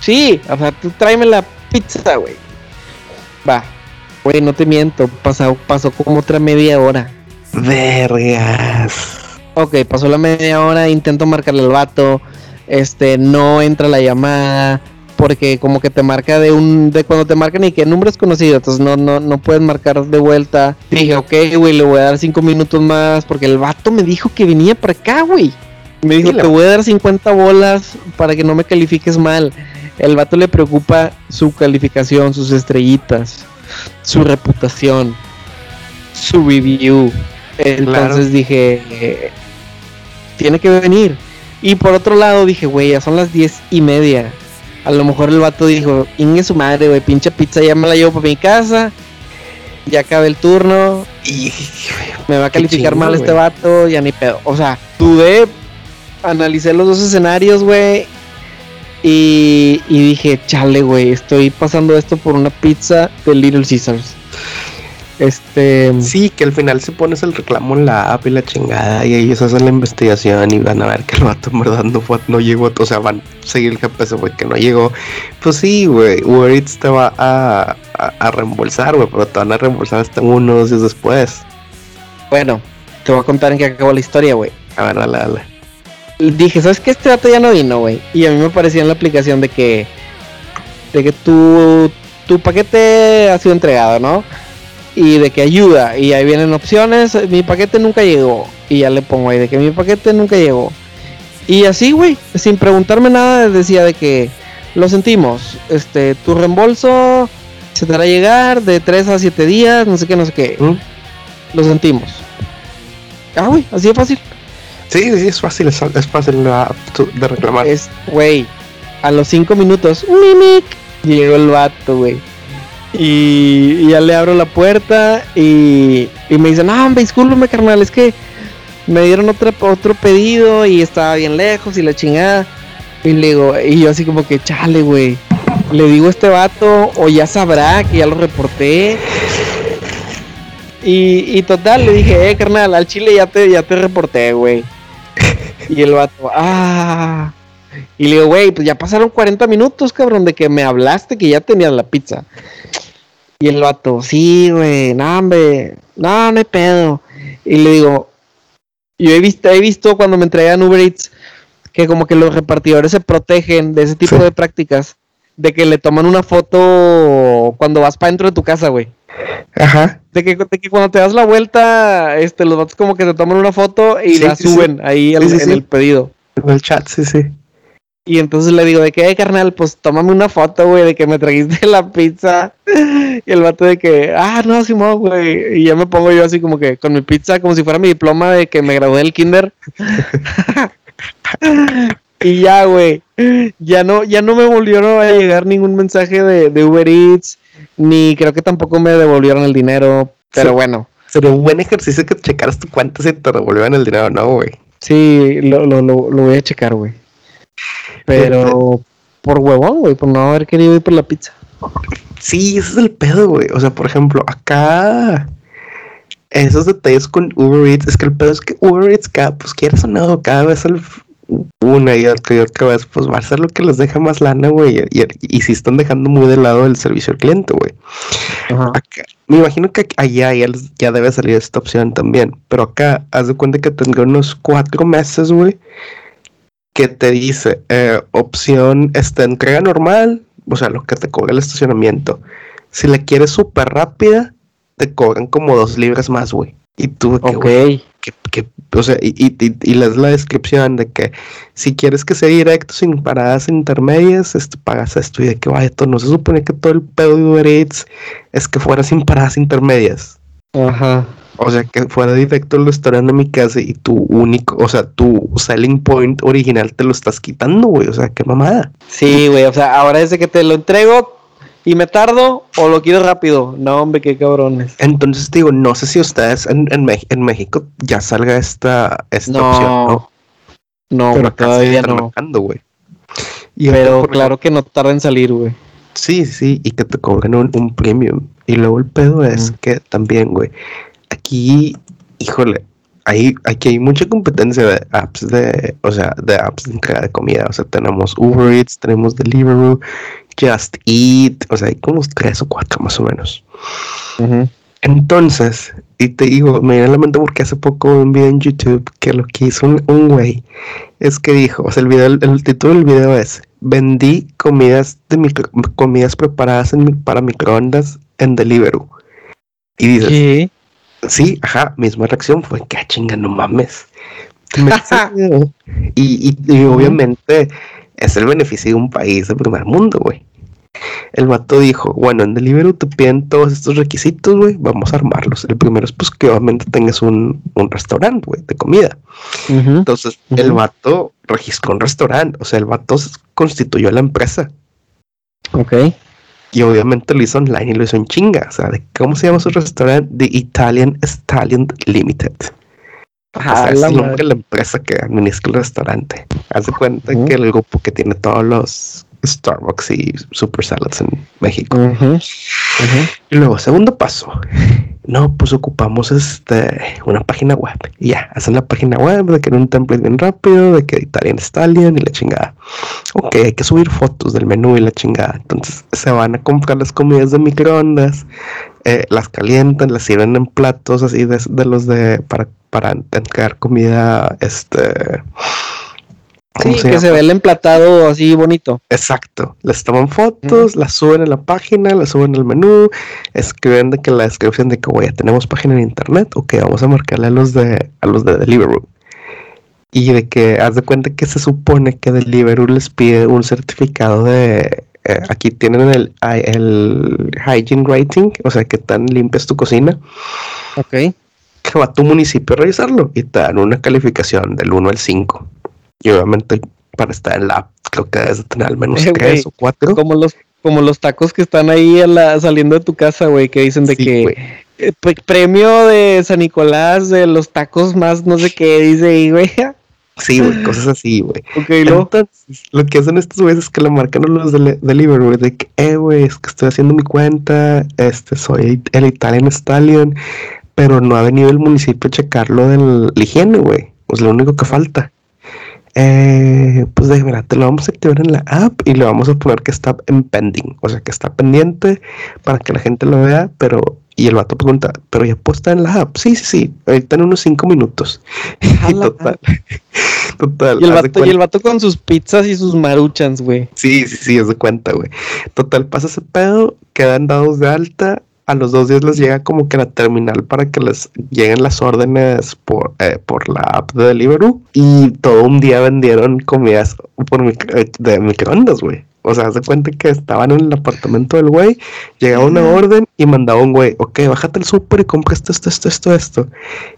Sí, o sea, tú tráeme la pizza, güey. Va. Güey, no te miento, pasó, pasó como otra media hora. Vergas. Ok, pasó la media hora, intento marcarle al vato, este, no entra la llamada, porque como que te marca de un, de cuando te marcan y que el número es conocido, entonces no, no, no puedes marcar de vuelta. Dije, ok, güey, le voy a dar cinco minutos más, porque el vato me dijo que venía para acá, güey. Me dijo, te voy a dar 50 bolas para que no me califiques mal. El vato le preocupa su calificación, sus estrellitas, su reputación, su review. Entonces dije, eh, tiene que venir. Y por otro lado dije, güey, ya son las diez y media. A lo mejor el vato dijo, inge su madre, güey, pinche pizza, ya me la llevo para mi casa. Ya acabé el turno, Y me va a calificar chingo, mal este vato, ya ni pedo. O sea, dudé, analicé los dos escenarios, güey. Y, y dije, chale, güey, estoy pasando esto por una pizza de Little Caesars. Este. sí, que al final se pones el reclamo en la app y la chingada y ellos hacen la investigación y van a ver que el vato en verdad no, fue, no llegó, o sea, van a seguir el GPS, güey, que no llegó. Pues sí, güey, Uber Eats te va a, a, a reembolsar, güey, pero te van a reembolsar hasta uno o dos días después. Bueno, te voy a contar en qué acabó la historia, güey. A ver, dale, dale. Y dije, ¿sabes qué? Este dato ya no vino, güey. Y a mí me parecía en la aplicación de que. De que tu, tu paquete ha sido entregado, ¿no? Y de que ayuda. Y ahí vienen opciones. Mi paquete nunca llegó. Y ya le pongo ahí de que mi paquete nunca llegó. Y así, güey. Sin preguntarme nada, decía de que. Lo sentimos. Este, tu reembolso se te hará llegar de 3 a 7 días. No sé qué, no sé qué. ¿Mm? Lo sentimos. Ah, güey, así de fácil. Sí, sí, es fácil, es, es fácil de reclamar. Es, güey, a los cinco minutos, mimic, llegó el vato, güey. Y, ya le abro la puerta y, y me dicen, hombre, discúlpame, carnal, es que me dieron otra, otro pedido y estaba bien lejos y la chingada. Y le digo, y yo así como que, chale, güey. Le digo a este vato, o ya sabrá que ya lo reporté. Y, y total, le dije, eh, carnal, al chile ya te, ya te reporté, güey. Y el vato, ah. Y le digo, güey, pues ya pasaron 40 minutos, cabrón, de que me hablaste que ya tenías la pizza. Y el vato, sí, güey, no, hombre, no, no hay pedo. Y le digo, yo he visto, he visto cuando me entregan Uber Eats que como que los repartidores se protegen de ese tipo de prácticas, de que le toman una foto cuando vas para dentro de tu casa, güey. Ajá. De que, de que cuando te das la vuelta, este, los vatos como que te toman una foto y Sí, la sí, sí. suben ahí Sí, sí, en sí. el pedido. En el chat, sí, sí. Y entonces le digo, de que, "Eh, carnal, pues tómame una foto, güey, de que me trajiste la pizza. Y el vato de que, ah, no, Simón, güey. Y ya me pongo yo así como que con mi pizza, como si fuera mi diploma de que me gradué del kinder. y ya, güey. Ya no, ya no me volvieron a llegar ningún mensaje de, de Uber Eats, ni creo que tampoco me devolvieron el dinero. Pero Sí. bueno, Sería un buen ejercicio que checaras tu cuenta si te devolvían el dinero no, güey. sí, lo, lo, lo, lo voy a checar, güey. Pero por huevón, güey, por no haber querido ir por la pizza. Sí, ese es el pedo, güey. O sea, por ejemplo, acá esos detalles con Uber Eats, es que el pedo es que Uber Eats, cada, pues quieras o no, cada vez al- una y otra y otra vez, pues va a ser lo que les deja más lana, güey. Y, y, y sí están dejando muy de lado el servicio al cliente, güey. Me imagino que allá ya, les- ya debe salir esta opción también. Pero acá, haz de cuenta que tendré unos cuatro meses, güey, que te dice eh, opción esta entrega normal, o sea, lo que te cobra el estacionamiento. Si la quieres súper rápida, te cobran como dos libras más, güey. Y tú, de que, Ok. güey, que, que- o sea, y, y, y, la descripción de que si quieres que sea directo sin paradas intermedias, este, pagas esto y de que vaya, esto no se supone que todo el pedo de Uber Eats es que fuera sin paradas intermedias. Ajá. O sea, que fuera directo el restaurante a mi casa y tu único, o sea, tu selling point original te lo estás quitando, güey. O sea, qué mamada. Sí, güey, o sea, ahora es de que te lo entrego y me tardo o lo quiero rápido. No, hombre, qué cabrones. Entonces digo, no sé si ustedes en, en, México ya salga esta, esta No, opción, ¿no? No, Pero todavía no. güey. Y Pero claro que no tarda en salir, güey. Sí, sí, y que te cobren un, un premium. Y luego el pedo es que también, güey, aquí, híjole, hay, aquí hay mucha competencia de apps de, o sea, de apps de entrega de comida. O sea, tenemos Uber Eats, tenemos Deliveroo, Just Eat, o sea, hay como tres o cuatro más o menos. Entonces, y te digo, me viene a la mente porque hace poco vi un video en YouTube que lo que hizo un, un güey es que dijo, o sea, el video, el, el título del video es vendí comidas de micro- comidas preparadas en para microondas en Deliveroo. Y dices, ¿Qué? sí, ajá, misma reacción fue que "Ah, chinga, no mames. Me y, y, y obviamente es el beneficio de un país de primer mundo, güey. El vato dijo, bueno, en Deliveroo te piden todos estos requisitos, güey, vamos a armarlos. El primero es pues que obviamente tengas un, un restaurante, güey, de comida. Entonces, el vato registró un restaurante, o sea, el vato constituyó la empresa. Ok. Y obviamente lo hizo online y lo hizo en chinga. O sea, ¿de ¿cómo se llama su restaurante? The Italian Stallion Limited. O sea, es el nombre de la empresa que administra el restaurante. Haz de cuenta que el grupo que tiene todos los Starbucks y Super Salads en México. Y luego, segundo paso. No, pues ocupamos este una página web. Y ya, hacen la página web de que era un template bien rápido, de que Italian Stallion y la chingada. Ok, hay que subir fotos del menú y la chingada. Entonces se van a comprar las comidas de microondas, eh, las calientan, las sirven en platos así de, de los de para, para entregar comida, este. ¿cómo Sí, se que se ve el emplatado así bonito. Exacto, les toman fotos, las suben a la página, las suben al menú, escriben de que la descripción de que ya tenemos página en internet, ok, vamos a marcarle a los de a los de Deliveroo. Y de que haz de cuenta que se supone que Deliveroo les pide un certificado de eh, aquí tienen el, el hygiene rating, o sea que tan limpia es tu cocina, Ok. Que va a tu municipio a revisarlo y te dan una calificación del 1 al 5. Y obviamente para estar en la creo que debes de tener al menos Eh, 3 güey, o 4. Como los, como los tacos que están ahí a la- saliendo de tu casa, güey, que dicen de Sí, que eh, pre- premio de San Nicolás de los tacos más no sé qué dice ahí, güey. Sí, güey, cosas así, güey. Ok, y luego. Entonces, lo que hacen estos güeyes es que le marcan a los de Deliveroo, güey, de que, eh, güey, es que estoy haciendo mi cuenta, este, soy el Italian Stallion, pero no ha venido el municipio a checar lo de la higiene, güey. Es lo único que falta. eh, pues de verdad, te lo vamos a activar en la app y le vamos a poner que está en pending, o sea, que está pendiente para que la gente lo vea, pero y el vato pregunta, pero ya puesta en la app. Sí, sí, sí, ahorita en unos cinco minutos. y total, total. Y el, vato, y el vato con sus pizzas y sus maruchans, güey. Sí, sí, sí, es de cuenta, güey. Total, pasa ese pedo, quedan dados de alta a los dos días les llega como que la terminal para que les lleguen las órdenes por, eh, por la app de Deliveroo y todo un día vendieron comidas por eh, de microondas, güey. O sea, se cuenta que estaban en el apartamento del güey, llegaba una orden y mandaba un güey, ok, bájate al súper y compra esto, esto, esto, esto, esto.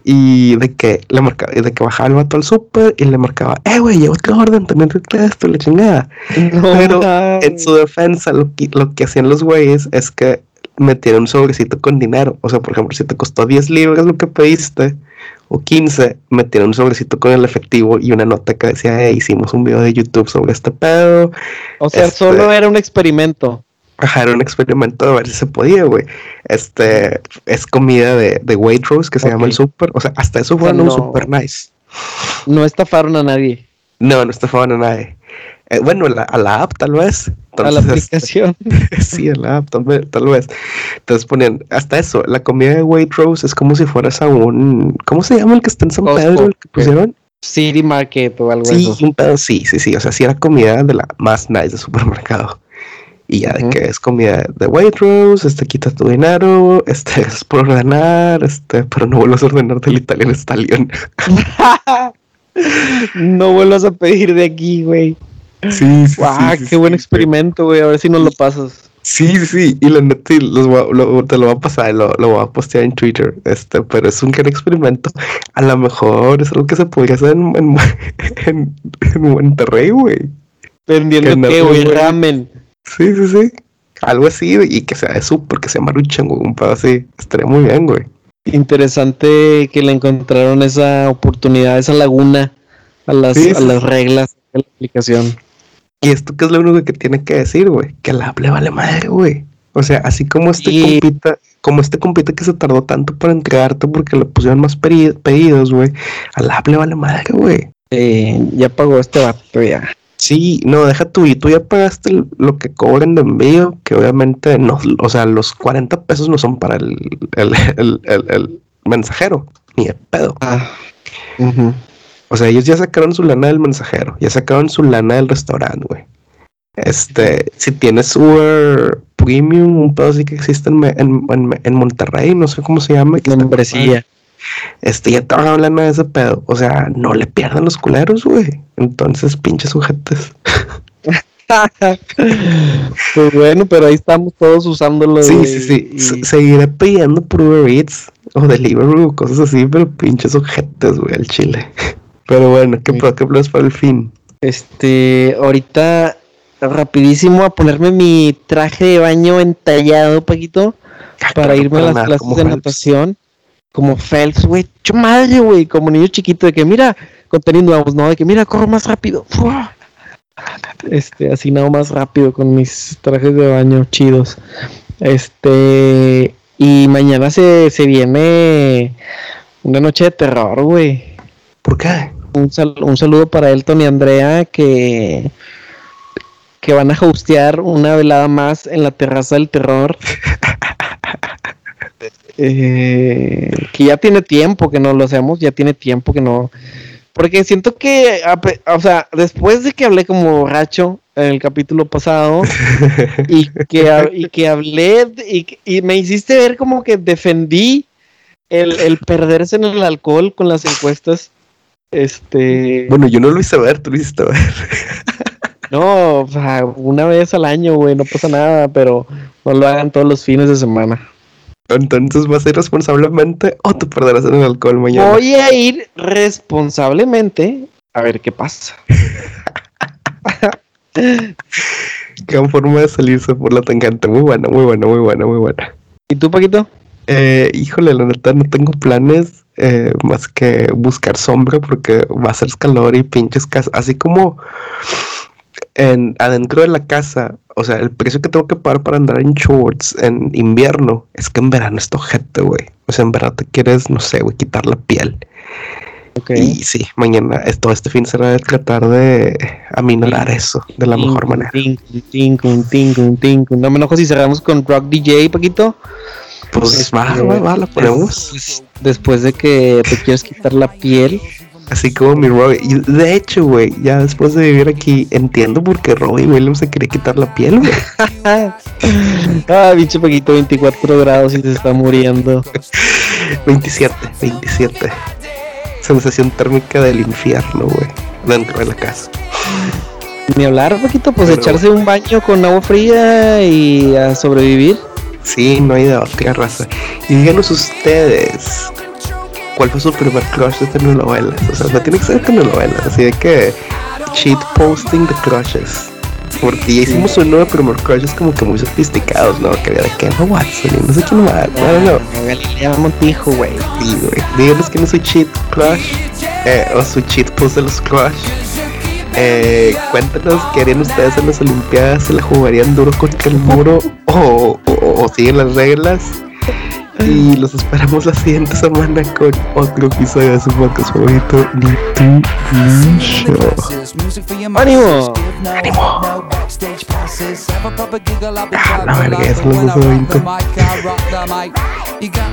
Y de que le marcaba, de que bajaba el vato al súper y le marcaba, eh, güey, llevo otra orden, también esto, la chingada. Pero en su defensa, lo que, lo que hacían los güeyes es que metieron un sobrecito con dinero. O sea, por ejemplo, si te costó 10 libras lo que pediste, o 15, metieron un sobrecito con el efectivo y una nota que decía, hicimos un video de YouTube sobre este pedo. O sea, este solo era un experimento. Ajá, era un experimento de ver si se podía, güey. Este es comida de, de Waitrose que se llama el super. O sea, hasta eso fue un super nice. No estafaron a nadie. No, no estafaron a nadie. Eh, bueno, a la app tal vez. a la aplicación. sí, a la app tal vez, tal vez. Entonces ponían, hasta eso, la comida de Waitrose es como si fueras a un, ¿cómo se llama el que está en San Pedro, el que pusieron? City Market o algo así. Sí, sí, sí, o sea, sí era comida de la más nice de supermercado. Y ya de que es comida de Waitrose, este quita tu dinero, este es por ordenar, este, pero no vuelvas a ordenar del Italian Stallion. no vuelvas a pedir de aquí, güey. Sí, sí, qué buen experimento, güey. A ver si nos lo pasas. Sí, sí, y la neta te lo voy a pasar, lo, lo voy a postear en Twitter, este, pero es un gran experimento. A lo mejor es algo que se podría hacer en, en, en, Monterrey, güey. Vendiendo qué, güey, ramen. Sí, sí, sí. Algo así, y que sea de súper, que sea maruchan, güey, un pedo así. Estaría muy bien, güey. Interesante que le encontraron esa oportunidad, esa laguna a las, a las reglas de la aplicación. Y esto que es lo único que tiene que decir, güey, que la le vale madre, güey. O sea, así como este compita, como este compita que se tardó tanto para entregarte porque le pusieron más pedidos, güey, a la vale madre, güey. Eh, ya pagó este vato ya. Sí, no, deja tú, y tú ya pagaste lo que cobren de envío, que obviamente no, o sea, los 40 pesos no son para el, el, mensajero, ni el pedo. Ah. O sea, ellos ya sacaron su lana del mensajero, ya sacaron su lana del restaurante, güey. Este, si tienes Uber Premium, un pedo así que existe en, Monterrey, no sé cómo se llama. Membresía. Este, ya te van hablando de ese pedo. O sea, no le pierdan los culeros, güey. Entonces, pinches sujetos. pues bueno, pero ahí estamos todos usándolo. Sí, sí, sí. Seguiré pidiendo por Uber Eats o Deliveroo, cosas así, pero pinches sujetos, güey, al chile. Pero bueno, ¿qué, ¿qué planes para el fin? Este, ahorita rapidísimo a ponerme mi traje de baño entallado, Paquito, para irme a las clases de natación. Como Phelps, güey, hecho madre, güey, como niño chiquito, de que mira, contenido nuevos, ¿no? De que mira, corro más rápido. Este, así nada más rápido con mis trajes de baño chidos. Este, y mañana se, se viene una noche de terror, güey. ¿Por qué? Un, un saludo para Elton y Andrea que, que van a hostear una velada más en la terraza del terror. Eh, que ya tiene tiempo que no lo hacemos, ya tiene tiempo que no. Porque siento que, o sea, después de que hablé como borracho en el capítulo pasado y, que, y que hablé y, me hiciste ver como que defendí el, el perderse en el alcohol con las encuestas este. Bueno, yo no lo hice ver, tú lo hiciste ver. no, una vez al año, güey, no pasa nada, pero no lo hagan todos los fines de semana. Entonces vas a ir responsablemente o te perderás en el alcohol mañana. Voy a ir responsablemente a ver qué pasa. Qué forma de salirse por la tangente. Muy buena, muy buena, muy buena, muy buena. ¿Y tú, Paquito? Eh, híjole, la neta no tengo planes. Eh, más que buscar sombra porque va a ser calor y pinches casas, así como en adentro de la casa, o sea, el precio que tengo que pagar para andar en shorts en invierno es que en verano es tojete, güey. O sea, en verano te quieres, no sé, güey, quitar la piel. Y sí, mañana, todo este fin será de tratar de aminorar eso de la mejor manera. No me enojo si cerramos con Rock DJ, Paquito. Pues va, va, va, la ponemos. Después de que te quieres quitar la piel. Así como mi Robbie. de hecho, güey, ya después de vivir aquí, entiendo por qué Robbie Williams se quería quitar la piel, güey. ah, bicho Paquito, 24 grados y se está muriendo. 27, 27 sensación térmica del infierno, güey, dentro de la casa. Ni hablar, poquito, pues echarse un baño con agua fría y a sobrevivir. Sí, no hay de otra raza. Y díganos ustedes, ¿cuál fue su primer crush de telenovelas? O sea, no tiene que ser telenovelas, así de que cheat posting de crushes. Porque ya hicimos un nuevo primer crush, es como que muy sofisticados, ¿no? Que había de que no Watson, no sé quién más. No, no, no. Galilea Montijo, güey. Sí, güey. Díganos que no soy cheat crush. Eh, o su cheat post de los crush. Eh, cuéntanos qué harían ustedes en las Olimpiadas, se la jugarían duro contra el muro o, o, o siguen las reglas. Y los esperamos la siguiente semana con otro episodio de su podcast favorito, Ni Show. ¡Ánimo! ¡Ánimo! Ah, la verga, son las 12.20.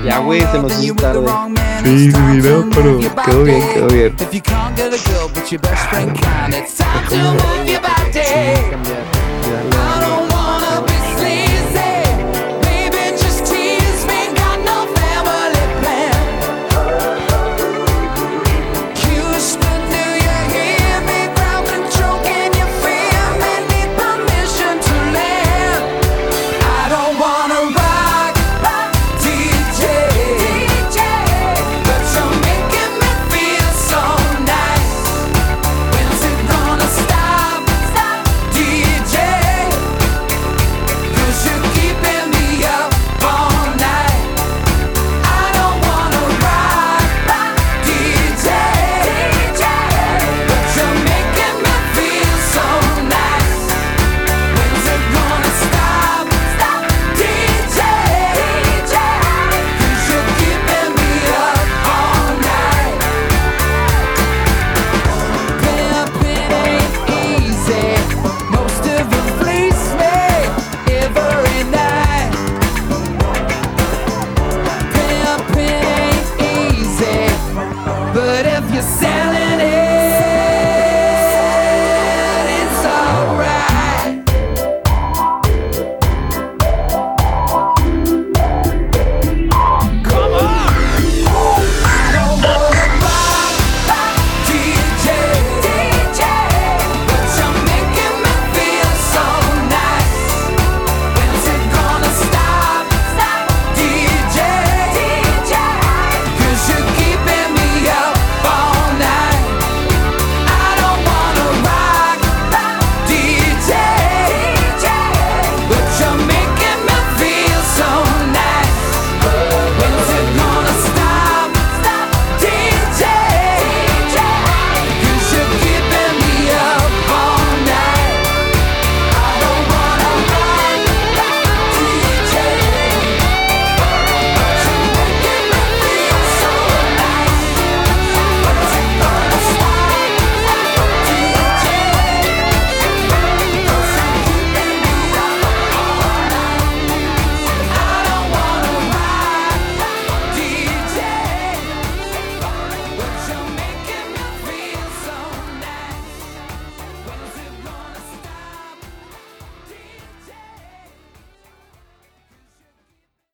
Ya, güey, se nos hizo tarde. Sí, no, pero quedó bien, quedó bien. No,